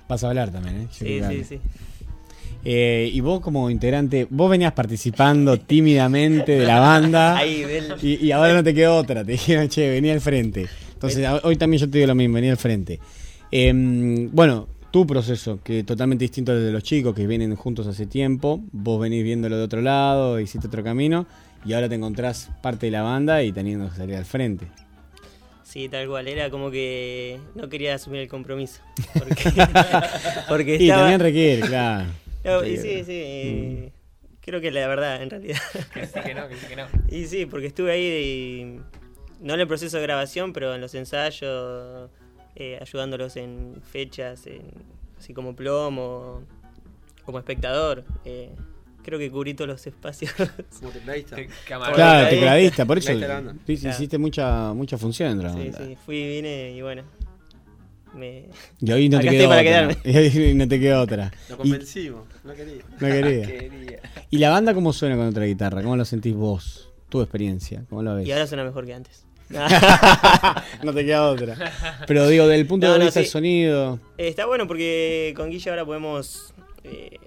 Vas a hablar también, ¿eh? Yo Sí, sí, sí. Eh, y vos como integrante, vos venías participando tímidamente de la banda <laughs> Ahí, del- y, y ahora no te quedó otra, te dijeron, che, venía al frente. Entonces a- hoy también yo te digo lo mismo, venía al frente. Em, bueno, tu proceso, que totalmente distinto al de los chicos que vienen juntos hace tiempo, vos venís viéndolo de otro lado, hiciste otro camino y ahora te encontrás parte de la banda y teniendo que salir al frente. Sí, tal cual. Era como que no quería asumir el compromiso. Porque, <laughs> porque Y estaba... también requiere, claro. <laughs> No, y sí, sí. eh, Creo que la verdad, en realidad. Que sí, que no, que sí, que no. <laughs> Y sí, porque estuve ahí, y- no en el proceso de grabación, pero en los ensayos, eh, ayudándolos en fechas, en- así como plomo, como espectador. eh, creo que cubrí todos los espacios. <laughs> Como tecladista. Claro, tecladista, por eso sí, Claro. hiciste mucha, mucha función en Sí, sí, fui, vine y bueno. Me... Y hoy no te quedó para otra. quedarme. <laughs> Y hoy no te quedó otra. Lo Y- convencimos, no quería. No quería. <laughs> Quería. ¿Y la banda cómo suena con otra guitarra? ¿Cómo lo sentís vos? Tu experiencia, ¿cómo lo ves? Y ahora suena mejor que antes. <laughs> no te queda otra. Pero digo, del punto No, de no, vista del sí. sonido. Eh, está bueno porque con Guille ahora podemos eh,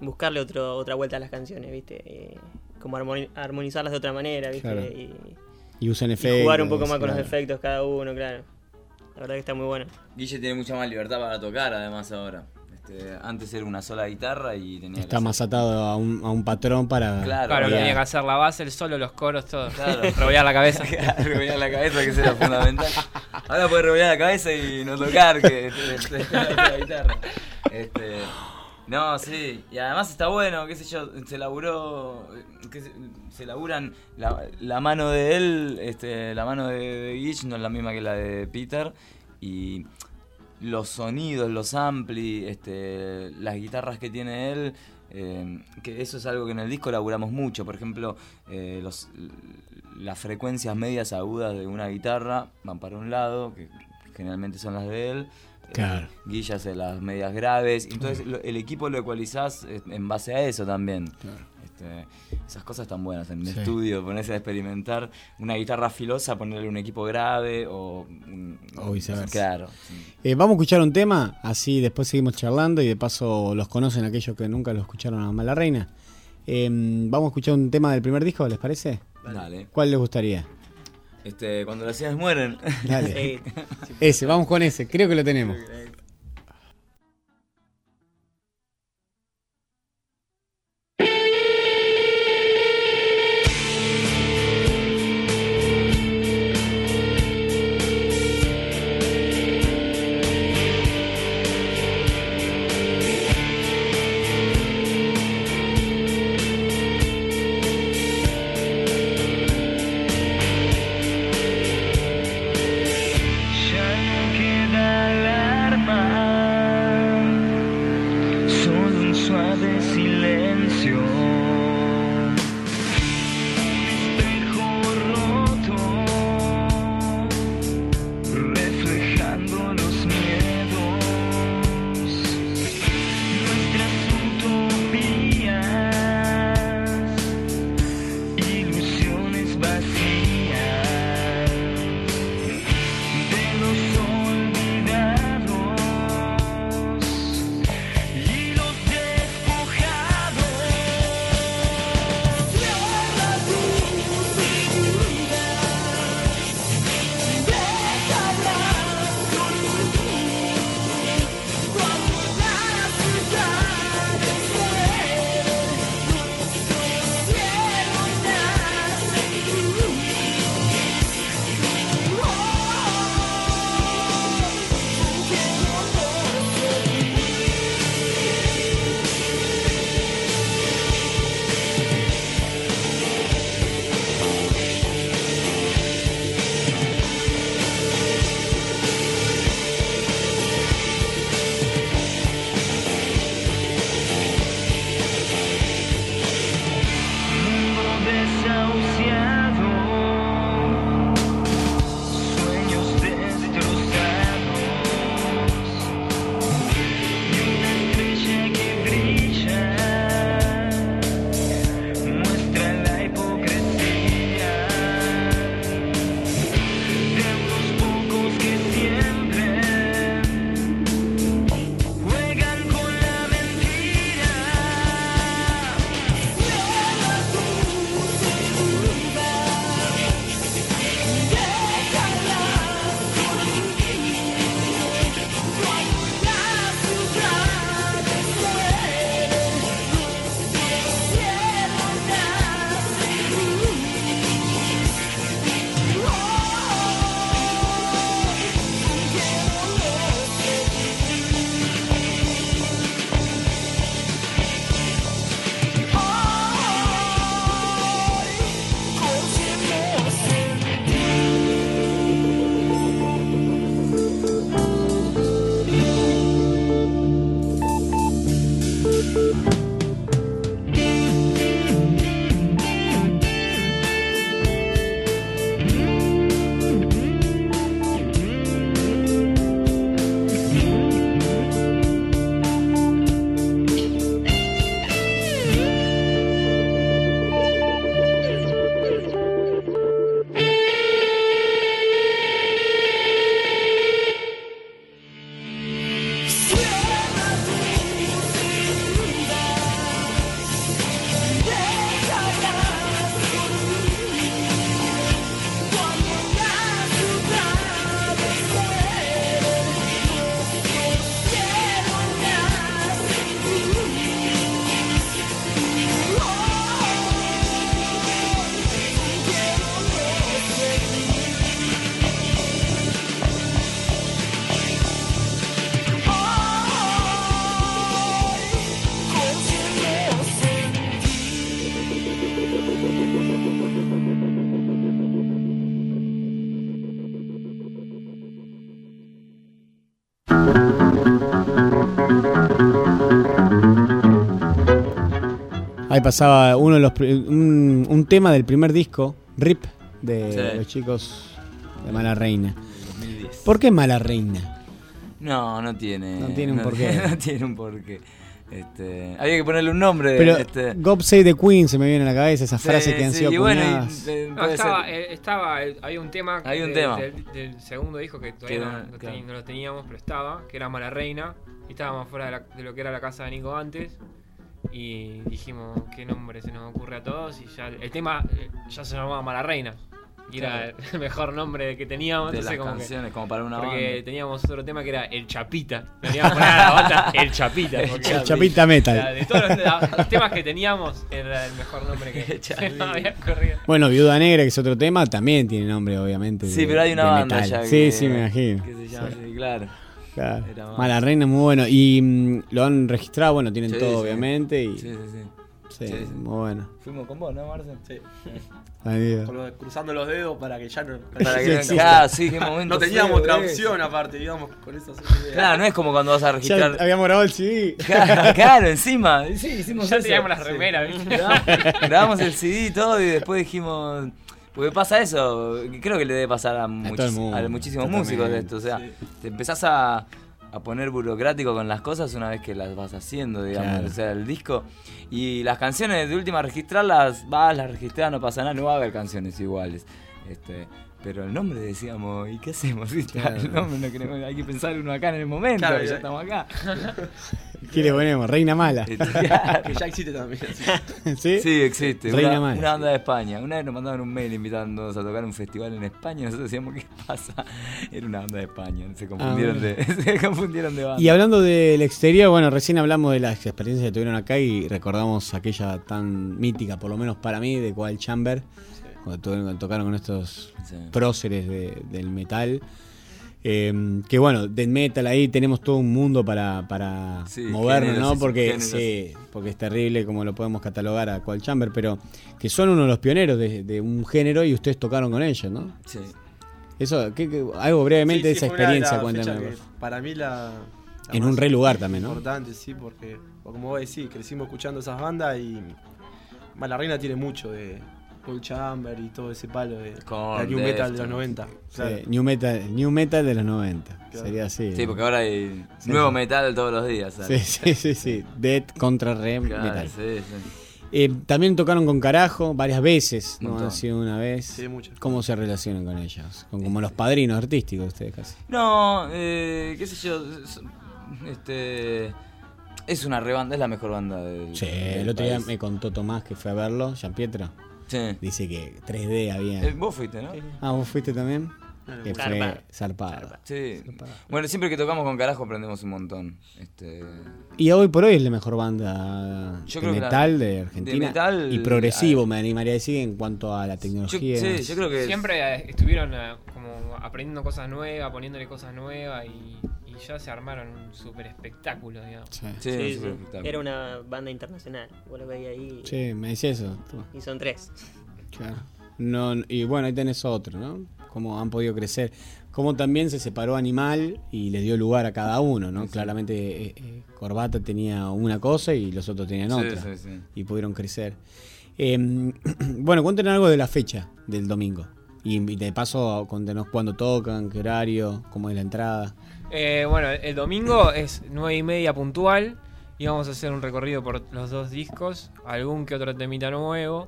buscarle otro, otra vuelta a las canciones, ¿viste? Eh, como armoni- armonizarlas de otra manera, ¿viste? Claro. Y, Y usan Y efectos. jugar un poco más con los efectos cada uno, claro. La verdad que está muy bueno. Guille tiene mucha más libertad para tocar, además, ahora. Este, antes era una sola guitarra y tenía que Está hacer- más atado a un, a un patrón para. Claro, Claro, tenía que hacer la base, el solo, los coros, todo. Claro. <laughs> Revolver la cabeza. <laughs> revolver la cabeza, que eso era fundamental. Ahora puedes revolver la cabeza y no tocar, que te- te- te- la guitarra. Este, no, sí, y además está bueno, qué sé yo, se laburó, que se, se laburan, la, la mano de él, este, la mano de, de Guich no es la misma que la de Peter, y los sonidos, los ampli, este, las guitarras que tiene él, eh, que eso es algo que en el disco laburamos mucho. Por ejemplo, eh, los, las frecuencias medias agudas de una guitarra van para un lado, que generalmente son las de él. Eh, Claro. Guilla hace las medias graves. Entonces el equipo lo ecualizás eh, en base a eso también. Este, esas cosas están buenas en el Sí. estudio, ponerse a experimentar una guitarra filosa, ponerle un equipo grave o, un- O viceversa. Claro. Eh, vamos a escuchar un tema, así después seguimos charlando y de paso los conocen aquellos que nunca lo escucharon a Mala Reina. Eh, vamos a escuchar un tema del primer disco, ¿les parece? Dale. ¿Cuál les gustaría? Este, cuando las ciudades mueren. Dale. <laughs> Ese, vamos con ese, creo que lo tenemos. Pasaba uno de los pri- un, un tema del primer disco, RIP, de Sí. los chicos de Mala Reina. ¿Por qué Mala Reina? No, no tiene. No tiene un porqué. <laughs> No tiene un porqué. Este, había que ponerle un nombre. Pero este, God Save the Queen se me viene a la cabeza, esas Sí, frases que han sí, sido y bueno, y, acuñadas. eh, No, estaba, eh, estaba, eh, había un tema, Hay un de- tema. Del, del segundo disco que todavía Que no, no- claro. no lo teníamos, pero estaba, que era Mala Reina, y estábamos fuera de, la- de lo que era la casa de Nico antes, y dijimos qué nombre se nos ocurre a todos, y ya el tema eh, ya se llamaba Mala Reina, y era Claro. el mejor nombre que teníamos, De entonces las como que- canciones, como para una porque banda. teníamos otro tema que era El Chapita, teníamos que poner a la banda <laughs> El Chapita, El Chapita Metal. de todos los, los temas que teníamos era el mejor nombre que <laughs> había ocurrido. Bueno, Viuda Negra, que es otro tema, también tiene nombre, obviamente. Sí, de- pero hay una banda metal. ya Sí, que- sí, me imagino. que se llama Sí. así, claro. Claro. Era más- Mala Reina es muy bueno. Y mm, lo han registrado, bueno, tienen Sí, todo, sí. obviamente. Y, Sí, sí, sí. Sí, Sí, sí. muy bueno. Fuimos con vos, ¿no, Marcel? Sí. <laughs> Con cruzando los dedos para que ya no. <laughs> Para que ya no- sí, qué <laughs> momento No teníamos feo, otra opción aparte, íbamos con así que- Claro, no es como cuando vas a registrar. Ya habíamos grabado el CD. Claro, claro, encima. Sí, hicimos Ya eso. teníamos las remeras, ¿viste? Grabamos, grabamos el CD y todo y después dijimos. Porque pasa eso, creo que le debe pasar a, muchis- a muchísimos músicos de esto. O sea, te empezás a, a poner burocrático con las cosas una vez que las vas haciendo, digamos. Claro. O sea, el disco. Y las canciones de última registrarlas, vas, las registrás, no pasa nada, no va a haber canciones iguales. Este, pero el nombre decíamos, ¿y qué hacemos? <laughs> El nombre no queremos, hay que pensar uno acá en el momento, Claro, ya ya- estamos acá. <laughs> ¿Qué le ponemos? Reina Mala. <laughs> que ya existe también. ¿Sí? Sí, existe. Reina Una, Mala. una banda de España. Una vez nos mandaban un mail invitándonos a tocar un festival en España y nosotros decíamos, ¿qué pasa? Era una banda de España. Se confundieron, bueno. de, se confundieron de banda. Y hablando del exterior, bueno, recién hablamos de las experiencias que tuvieron acá y recordamos aquella tan mítica, por lo menos para mí, de Wild Chamber, cuando, tocaron con estos Sí. próceres de- del metal. Eh, que bueno, del metal ahí tenemos todo un mundo para, para Sí, movernos, ¿no? Porque, sí, porque es terrible como lo podemos catalogar a Wild Chamber, pero que son uno de los pioneros de, de un género y ustedes tocaron con ellos, ¿no? Sí. Eso, ¿qué- qué- algo brevemente de esa experiencia, cuéntame. Para mí la. la En un re lugar también, ¿no? Importante, sí, porque, como vos decís, crecimos escuchando esas bandas y. Mala Reina tiene mucho de Paul Chamber y todo ese palo de Con la New Metal de los Deftones. 90. Sí, Claro. New Metal, New Metal de los 90. Claro. Sería así. Sí, ¿no? porque ahora hay Sí. nuevo metal todos los días. Sí, ¿sabes? sí, sí, sí. <laughs> Dead contra Re Claro, Metal. sí, sí. Eh, también tocaron con Carajo varias veces, no montón. ha sido una vez. Sí, muchas. ¿Cómo se relacionan con ellos? Con, como los padrinos artísticos ustedes casi. No, eh, qué sé yo. es- Este. Es una rebanda, es la mejor banda del. Sí, del el otro día me contó Tomás que fue a verlo, Jean Pietro. Sí. Dice que 3D había. Eh, vos fuiste, ¿no? Ah, vos fuiste también. Que fue zarpado. Sí. Bueno, siempre que tocamos con carajo aprendemos un montón. Este. Y hoy por hoy es la mejor banda Yo de creo que la- metal de de Argentina. metal, y progresivo, me animaría a decir, en cuanto a la tecnología. sí, yo creo que- Siempre eh, estuvieron eh, como aprendiendo cosas nuevas, poniéndole cosas nuevas y, y ya se armaron un super espectáculo, digamos. Sí, Sí, un sí. espectáculo. Era una banda internacional. Vos lo veis ahí. Sí, me decía eso. tú. Y son tres. Claro. No, y bueno, ahí tenés otro, ¿no? Cómo han podido crecer. Cómo también se separó Animal y le dio lugar a cada uno, ¿no? Claramente eh, eh, Corbata tenía una cosa y los otros tenían Sí, otra. sí, sí. Y pudieron crecer. Eh, <clears throat> bueno, cuéntenos algo de la fecha del domingo. Y, y de paso, cuéntenos cuándo tocan, qué horario, cómo es la entrada. Eh, bueno, el domingo es nueve y media puntual y vamos a hacer un recorrido por los dos discos, algún que otro temita nuevo,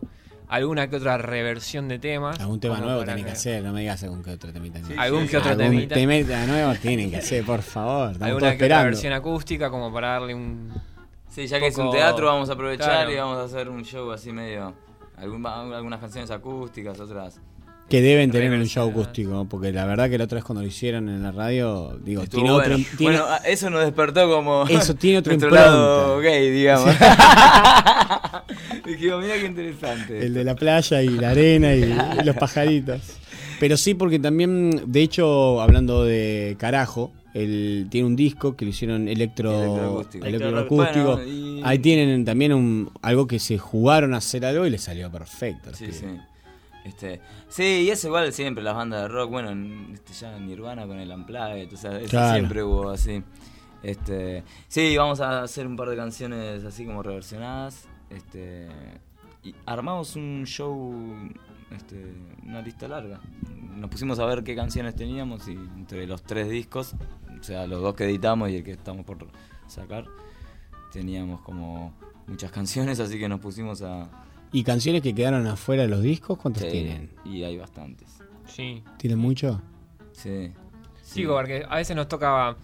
alguna que otra reversión de temas. Algún tema nuevo tenés que hacer, no me digas algún que otro temita. nuevo. Algún que otro Algún temita. temita nuevo tienen que hacer, por favor. Estamos alguna que otra esperando. versión acústica como para darle un Sí, ya que es un teatro, vamos a aprovechar Claro. y vamos a hacer un show así medio. algún- algunas canciones acústicas, otras. Que deben tener un show acústico, porque la verdad que la otra vez cuando lo hicieron en la radio, digo, Estuvo tiene otro. bueno. tiene- Bueno, eso nos despertó como. Eso tiene nuestro impronta. lado gay, digamos. <laughs> Dijimos, mira qué interesante. el de la playa y la arena y <laughs> los pajaritos. Pero sí, porque también, de hecho, hablando de carajo, él tiene un disco que lo hicieron electro, Electroacústico. electroacústico. Bueno, y- Ahí tienen también un, algo que se jugaron a hacer algo y le salió perfecto. Sí, sí. Este, sí, y eso igual siempre, las bandas de rock, bueno, en- este, ya Nirvana con el Unplugged, o sea, eso Claro. siempre hubo así. Este, sí, vamos a hacer un par de canciones así como reversionadas. Este, y armamos un show, este, una lista larga. Nos pusimos a ver qué canciones teníamos y entre los tres discos, o sea, los dos que editamos y el que estamos por sacar, teníamos como muchas canciones, así que nos pusimos a... ¿Y canciones que quedaron afuera de los discos? ¿Cuántas Sí, tienen? Y hay bastantes. Sí. ¿Tienen mucho? Sí. Sí, porque a veces nos toca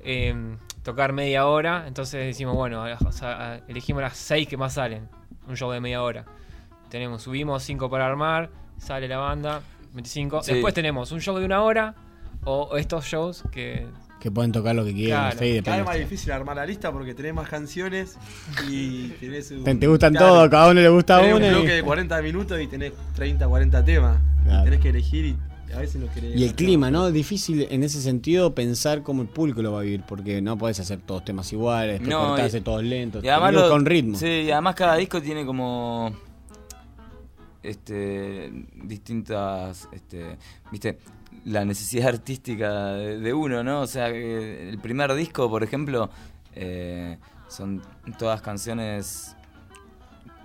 eh, tocar media hora, entonces decimos, bueno, o sea, elegimos las seis que más salen, un show de media hora. Tenemos, subimos cinco para armar, sale la banda, 25. Sí. Después tenemos un show de una hora o estos shows que... Que pueden tocar lo que quieran. Claro. Cada vez más difícil armar la lista porque tenés más canciones y <laughs> tenés un, Te- gustan todos, cada uno le gusta tenés una un y- bloque de 40 minutos y tenés 30, 40 temas. Claro. Y tenés que elegir y a veces no querés. Y el clima, ¿no? Es difícil en ese sentido pensar cómo el público lo va a vivir, porque no podés hacer todos temas iguales, No, cortarse y- todos lentos, Y además lo- con ritmo. Sí, y además cada disco tiene como este distintas este viste la necesidad <laughs> artística de, uno no o sea que el primer disco por ejemplo eh, son todas canciones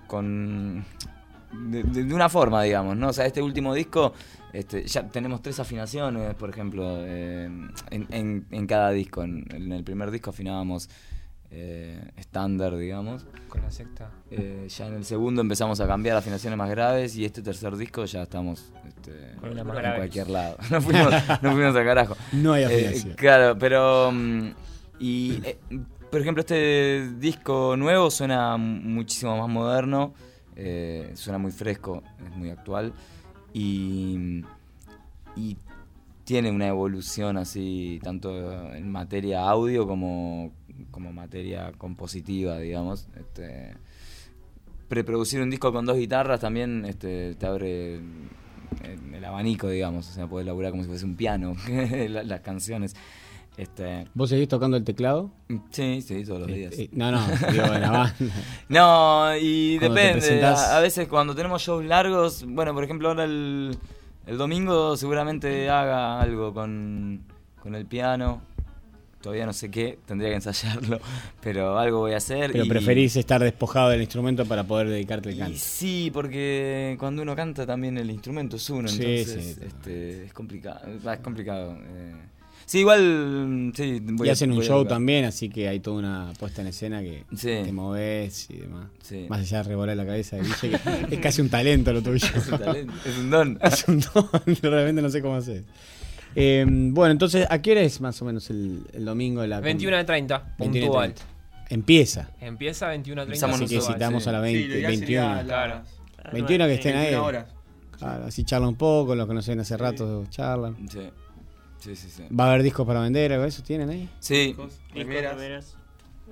con de, una forma digamos no o sea este último disco este, ya tenemos tres afinaciones por ejemplo eh, en, en- cada disco. En, el primer disco afinábamos eh, estándar digamos Con la secta. eh, ya en el segundo empezamos a cambiar afinaciones más graves y este tercer disco ya estamos este, Con una más en grave. cualquier lado. <laughs> No fuimos, no fuimos a carajo. No hay Eh, afinación. claro, pero... mm, Y, eh, por ejemplo, este disco nuevo suena muchísimo más moderno, eh, suena muy fresco, es muy actual y, y tiene una evolución así, tanto en materia audio como, como materia compositiva, digamos. Este, preproducir un disco con dos guitarras también este, te abre el, el abanico, digamos. O sea, podés laburar como si fuese un piano <laughs> la- las canciones. Este, ¿Vos seguís tocando el teclado? Sí, sí, todos los Eh, días. eh, no, no, digo, en la banda. No, y Cuando depende. A, a veces cuando tenemos shows largos, bueno, por ejemplo, ahora el, el domingo seguramente haga algo con, con el piano. Todavía no sé qué, tendría que ensayarlo, <laughs> pero algo voy a hacer. Pero y- preferís estar despojado del instrumento para poder dedicarte al canto. Sí, porque cuando uno canta también el instrumento es uno, Sí, entonces sí. este, es complicado. Es complicado. eh. Sí, igual. Sí, voy y hacen un voy show también, así que hay toda una puesta en escena que Sí. te moves y demás. Sí. Más allá de revolar la cabeza de <laughs> Guille, que es casi un talento lo tuyo. Es un talento, es un don. <laughs> es un don, realmente no sé cómo hacer. Eh, bueno, entonces, ¿a qué hora es más o menos el, el domingo de la 21 a 30, 21 y puntual. 30. Empieza. Empieza 21 a 30. Empezamos Así que citamos a las 20, Sí, lo ideal 21. sería Claro. las- 21 que estén ahí. 21 horas. Claro, así charlan un poco, los que no se ven hace rato charlan. Sí. Sí, sí, sí. ¿Va a haber discos para vender algo de eso? ¿Tienen ahí? Sí. Discos, remeras,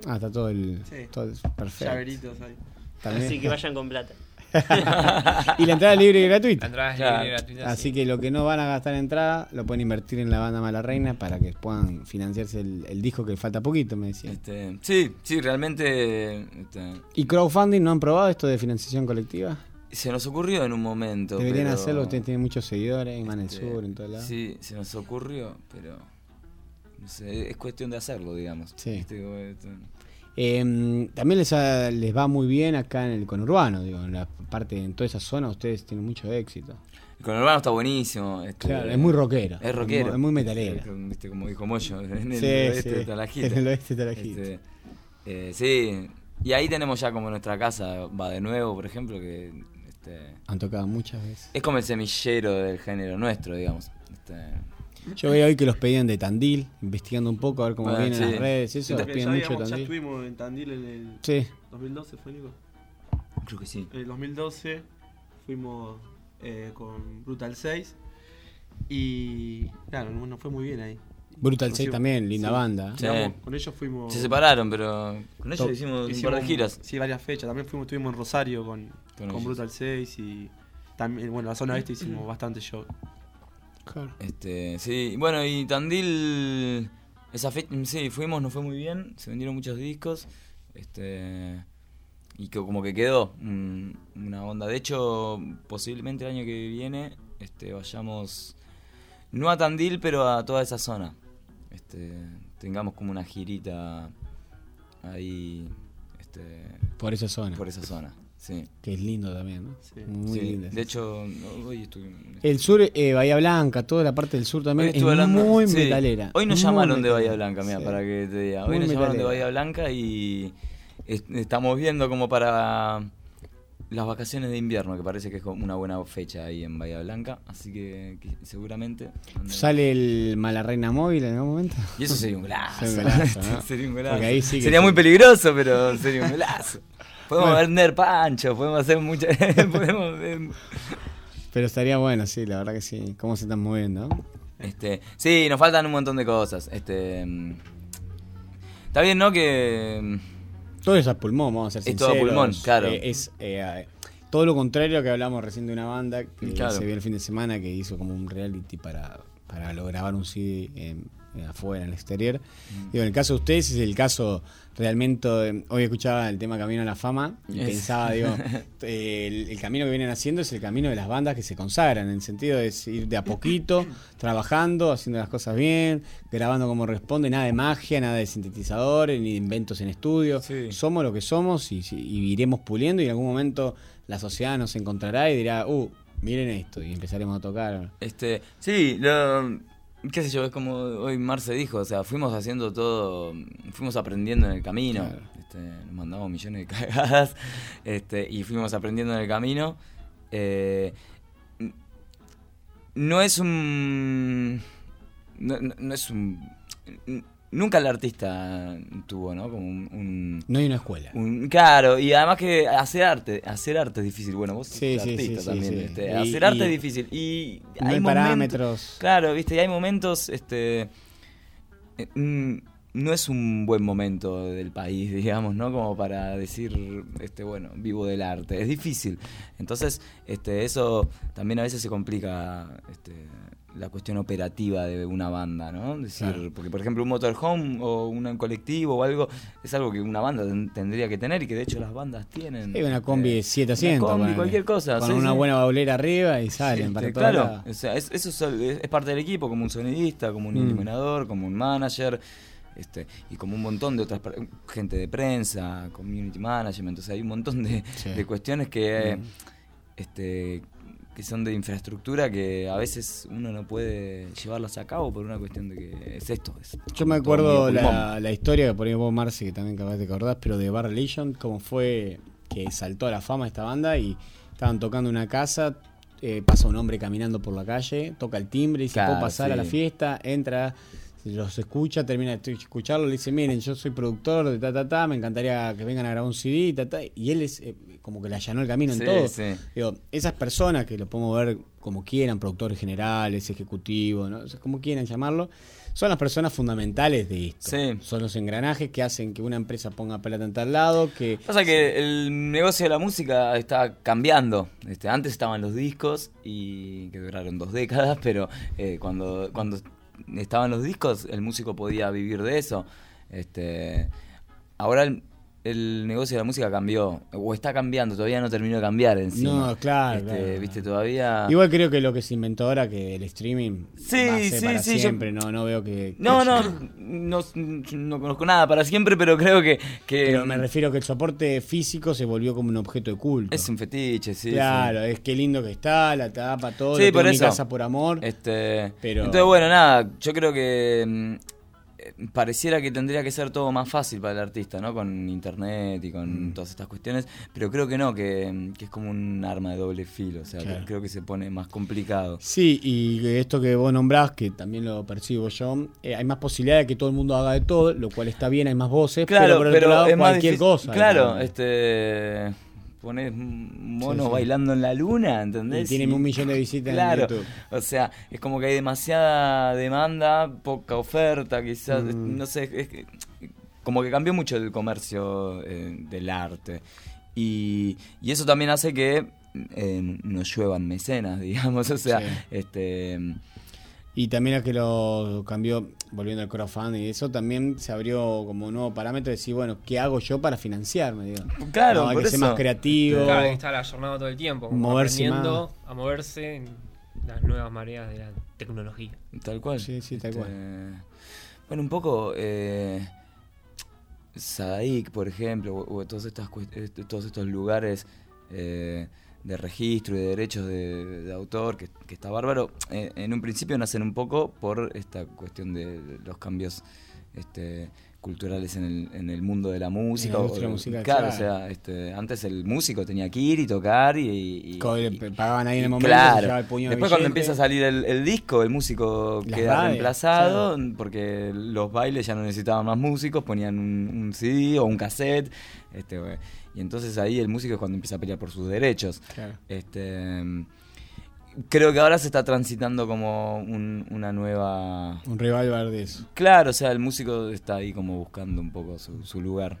Ah, está todo el. Sí. Todo el- perfecto. llaveritos ahí. También. Así que vayan con plata. <laughs> y la entrada es libre y gratuita. La entrada es Claro. libre y gratuita. Así sí. que lo que no van a gastar en entrada lo pueden invertir en la banda Mala Reina para que puedan financiarse el, el disco que falta poquito, me decían. Este, sí, sí, realmente este, ¿Y crowdfunding no han probado esto de financiación colectiva? se nos ocurrió en un momento. Deberían pero- hacerlo, ustedes tienen muchos seguidores, en este, sur, en todo lado. Sí, se nos ocurrió, pero no sé, es cuestión de hacerlo, digamos. Sí. Esto- Eh, también les, ha- les va muy bien acá en el conurbano, digo, en la parte, en toda esa zona ustedes tienen mucho éxito. El conurbano está buenísimo. este, Claro, es muy rockero. Es rockero. Es muy metalera. Es muy- Viste, como dijo Moyo, <laughs> en el Sí, oeste sí, de Talajita. en el oeste de Talajita. Este, eh, sí, y ahí tenemos ya como nuestra casa, va de nuevo, por ejemplo, que este, Han tocado muchas veces. es como el semillero del género nuestro, digamos. Este, Yo veía hoy que los pedían de Tandil, investigando un poco a ver cómo Bueno, vienen sí. las redes, eso, Sí, los piden ya, mucho de habíamos- ya Tandil. estuvimos en Tandil en el Sí. 2012, ¿fue Nico? creo que sí. En el 2012 fuimos eh, con Brutal 6 y claro, no- nos fue muy bien ahí. Brutal Nos 6 fuimos- también, linda sí, banda. Sí. digamos, con ellos fuimos... Se separaron, pero con ellos To- hicimos, un par de giras. Sí, varias fechas. También fuimos, estuvimos en Rosario con, Con. Brutal 6 y también, bueno, la zona este hicimos bastante show. Este, sí, bueno, y Tandil, esa fecha, sí, fuimos, nos fue muy bien, se vendieron muchos discos, este, y que como que quedó mm, una onda. De hecho, posiblemente el año que viene, este, vayamos, no a Tandil, pero a toda esa zona. Este, tengamos como una girita ahí. Este, Por esa zona. Por esa zona, sí. Que es lindo también, ¿no? Muy Sí, lindo. De hecho, hoy estuve. El sur, eh, Bahía Blanca, toda la parte del sur también es hablando- muy sí. metalera. Hoy nos muy llamaron de metalera. Bahía Blanca, mira, Sí. para que te diga. Hoy Muy nos llamaron de metalera. Bahía Blanca y est- estamos viendo como para las vacaciones de invierno, que parece que es como una buena fecha ahí en Bahía Blanca, así que, que seguramente... ¿Sale el Malarreina móvil en algún momento? Y eso sería un golazo. Sería un golazo, ¿no? <laughs> sería un golazo. Porque ahí sí que sería sí. muy peligroso, pero sería un golazo. Podemos Bueno. vender pancho, podemos hacer muchas... <laughs> podemos, eh, Pero estaría bueno, sí, la verdad que sí. ¿Cómo se están moviendo? Este, sí, nos faltan un montón de cosas. Este, mm, está bien, ¿no? Que mm, Todo eso es pulmón, vamos a ser Es todo sinceros. pulmón, claro. Eh, es eh, todo lo contrario que hablamos recién de una banda que Claro. se vio el fin de semana que hizo como un reality para, para grabar un CD en, en afuera, en el exterior. Mm. Digo, en el caso de ustedes es el caso realmente. eh, hoy escuchaba el tema Camino a la Fama y Es- pensaba, digo, <laughs> el, el camino que vienen haciendo es el camino de las bandas que se consagran, en el sentido de ir de a poquito, <coughs> trabajando, haciendo las cosas bien, grabando como responde, nada de magia, nada de sintetizadores, ni de inventos en estudio. Somos lo que somos y, y iremos puliendo y en algún momento la sociedad nos encontrará y dirá, uh, miren esto, y empezaremos a tocar. Este, sí, lo, qué sé yo, es como hoy Marce dijo, o sea, fuimos haciendo todo, fuimos aprendiendo en el camino, este, nos mandamos millones de <laughs> cagadas, este, y fuimos aprendiendo en el camino. Eh, no es un, no, no- no es un, nunca el artista tuvo, ¿no? Como un, un- No hay una escuela. un- claro, y además que hacer arte, hacer arte es difícil. Bueno, vos sos Sí, sí, artista sí, sí, también. sí. este, Y- hacer arte es difícil. Y No hay parámetros. Claro, viste, y hay momentos, este. eh, mm, no es un buen momento del país, <laughs> digamos, ¿no? Como para decir, este, bueno, vivo del arte. Es difícil. Entonces, este, eso también a veces se complica, este, la cuestión operativa de una banda, ¿no? Decir, Claro. porque por ejemplo un motorhome o un colectivo o algo es algo que una banda ten- tendría que tener y que de hecho las bandas tienen. Hay una combi de Eh, 7 una asientos. combi, cualquier cosa. Con sí, una sí. buena baulera arriba y salen Este, para claro, o sea, es- eso es, es- es parte del equipo, como un sonidista, como un Mm. iluminador, como un manager, este, y como un montón de otras gente de prensa, community management, o sea, hay un montón de, Sí. de cuestiones que, Mm. este, que son de infraestructura que a veces uno no puede llevarlas a cabo por una cuestión de que es esto. es Yo me acuerdo la, la historia que ponía vos, Marce, que también capaz te acordás, pero de Bar Religion, cómo fue que saltó a la fama esta banda y estaban tocando una casa, eh, pasa un hombre caminando por la calle, toca el timbre y dice, Claro, ¿puedo pasar a la fiesta? Entra, los escucha, termina de escucharlo, le dice, miren, yo soy productor de ta, ta, ta, me encantaría que vengan a grabar un CD, ta, ta, y él es eh, como que le allanó el camino en Sí, todo. sí. Digo, esas personas que lo podemos ver como quieran, productores generales, ejecutivos, ¿no? O sea, como quieran llamarlo, son las personas fundamentales de esto. Sí. Son los engranajes que hacen que una empresa ponga plata en tal lado, que... Pasa que el negocio de la música está cambiando. Este, antes estaban los discos y que duraron dos décadas, pero eh, cuando, cuando estaban los discos el músico podía vivir de eso. Este, ahora el, el negocio de la música cambió o está cambiando, todavía no terminó de cambiar en sí. No, claro, Este, claro. Viste, todavía. Igual creo que lo que se inventó ahora que el streaming Sí, va a ser sí, para sí, yo- siempre, no, no veo que... No, que no, haya- no, no conozco nada para siempre, pero creo que. que Pero me refiero que el soporte físico se volvió como un objeto de culto. Es un fetiche, sí. claro, es que lindo que está, la tapa, todo, Sí, lo tengo por mi eso. casa por amor. Este, Pero- Entonces, bueno, nada, yo creo que mm, pareciera que tendría que ser todo más fácil para el artista, ¿no? Con internet y con Mm. todas estas cuestiones, pero creo que no, que, que es como un arma de doble filo, o sea, que creo que se pone más complicado. Sí, y esto que vos nombrás, que también lo percibo yo, eh, hay más posibilidad de que todo el mundo haga de todo, lo cual está bien, hay más voces, Claro, pero por pero, otro lado cualquier difícil- cosa. Claro, ¿no? este pones monos Sí, sí. bailando en la luna, ¿entendés? Y tienen un millón de visitas en claro, YouTube. O sea, es como que hay demasiada demanda, poca oferta, quizás, Mm. no sé, es que- como que cambió mucho el comercio eh, del arte. Y, y eso también hace que eh, nos lluevan mecenas, <laughs> digamos, o sea, Sí. este Y también a que lo cambió, volviendo al crowdfunding y eso, también se abrió como un nuevo parámetro de decir, bueno, ¿qué hago yo para financiarme? Digo? Claro, No, hay por que ser eso. más creativo. Claro, hay que estar ayornado todo el tiempo, como Moverse aprendiendo a moverse en las nuevas mareas de la tecnología. Tal cual. Sí, sí, tal Este, cual. Bueno, un poco. Eh, Sadaik, por ejemplo, o, o todos, estas, est- todos estos lugares eh, de registro y de derechos de, de autor, que, que está bárbaro, eh, en un principio nacen un poco por esta cuestión de los cambios este, culturales en el, en el mundo de la música. o- industria musical, claro, claro. o sea, este, antes el músico tenía que ir y tocar y... pagaban ahí en el momento, claro. se llevaba el puño de Después cuando empieza a salir el, el disco, el músico Las queda reemplazado porque los bailes ya no necesitaban más músicos, ponían un, un CD o un cassette. Este, y entonces ahí el músico es cuando empieza a pelear por sus derechos. Claro. Este, creo que ahora se está transitando como un- una nueva... Un revival de eso. Claro, o sea, el músico está ahí como buscando un poco su, su lugar.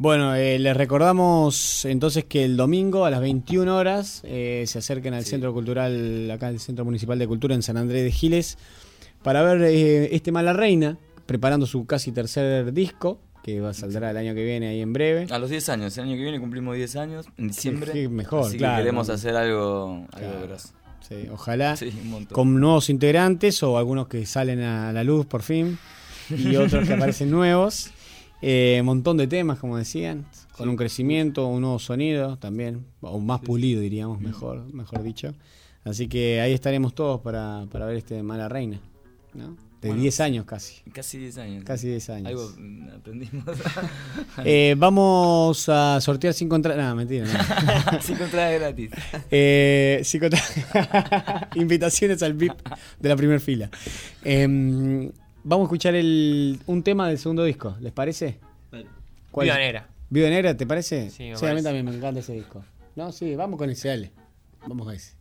Bueno, eh, les recordamos entonces que el domingo a las 21 horas eh, se acerquen al Centro Cultural, acá el Centro Municipal de Cultura en San Andrés de Giles, para ver eh, este Mala Reina, preparando su casi tercer disco, que va a saldrá el año que viene ahí en breve. A los 10 años, el año que viene cumplimos 10 años, en diciembre. qué mejor, así claro. que queremos hacer algo, algo Claro. grosso. Sí, ojalá Sí, con nuevos integrantes o algunos que salen a la luz por fin y otros que aparecen nuevos. Eh, montón de temas, como decían, con un crecimiento, un nuevo sonido también, o más pulido diríamos, mejor, mejor dicho. Así que ahí estaremos todos para, para ver este Mala Reina, ¿no? De Bueno, 10 años casi. Casi 10 años. Casi 10 años. Algo mm, aprendimos. <laughs> Eh, vamos a sortear cinco entradas. No, mentira. no. <laughs> Cinco entradas gratis. Eh, cinco entra- <laughs> Invitaciones al VIP de la primera fila. Em, vamos a escuchar el, un tema del segundo disco, ¿les parece? ¿Cuál Viva? Negra. ¿Viva Negra, te parece? Sí, me a mí también me encanta ese disco. No, sí, vamos con ese, dale. Vamos a ese.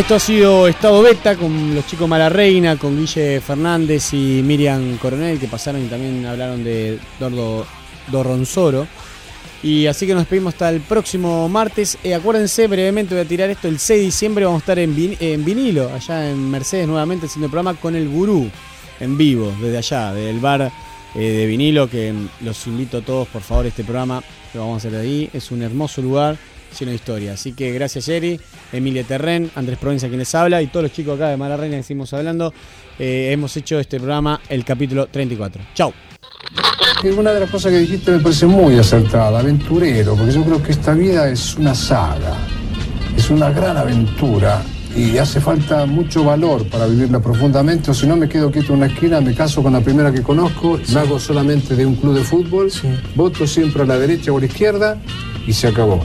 Esto ha sido Estado Beta con los chicos Mala Reina, con Guille Fernández y Miriam Coronel, que pasaron y también hablaron de Dordo Dorronzoro. Y así que nos despedimos hasta el próximo martes. Eh, acuérdense, brevemente voy a tirar esto, el 6 de diciembre vamos a estar en, vin- en vinilo, allá en Mercedes nuevamente haciendo el programa con el gurú en vivo, desde allá, del bar eh, de vinilo, que los invito a todos, por favor, este programa lo vamos a hacer ahí. Es un hermoso lugar lleno de historia. Así que gracias Jerry, Emilia Terren, Andrés Provincia quien les habla y todos los chicos acá de Mala Reina que seguimos hablando. eh, hemos hecho este programa el capítulo 34. Chau. Y una de las cosas que dijiste me parece muy acertada, aventurero, porque yo creo que esta vida es una saga, es una gran aventura y hace falta mucho valor para vivirla profundamente, o si no me quedo quieto en una esquina, me caso con la primera que conozco, me hago solamente de un club de fútbol, voto siempre a la derecha o a la izquierda y se acabó.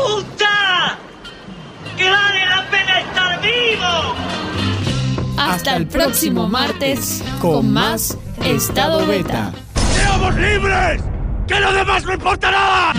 ¡La puta! ¡Que vale la pena estar vivo! Hasta el próximo martes con más Estado Beta. ¡Seamos libres! ¡Que lo demás no importa nada!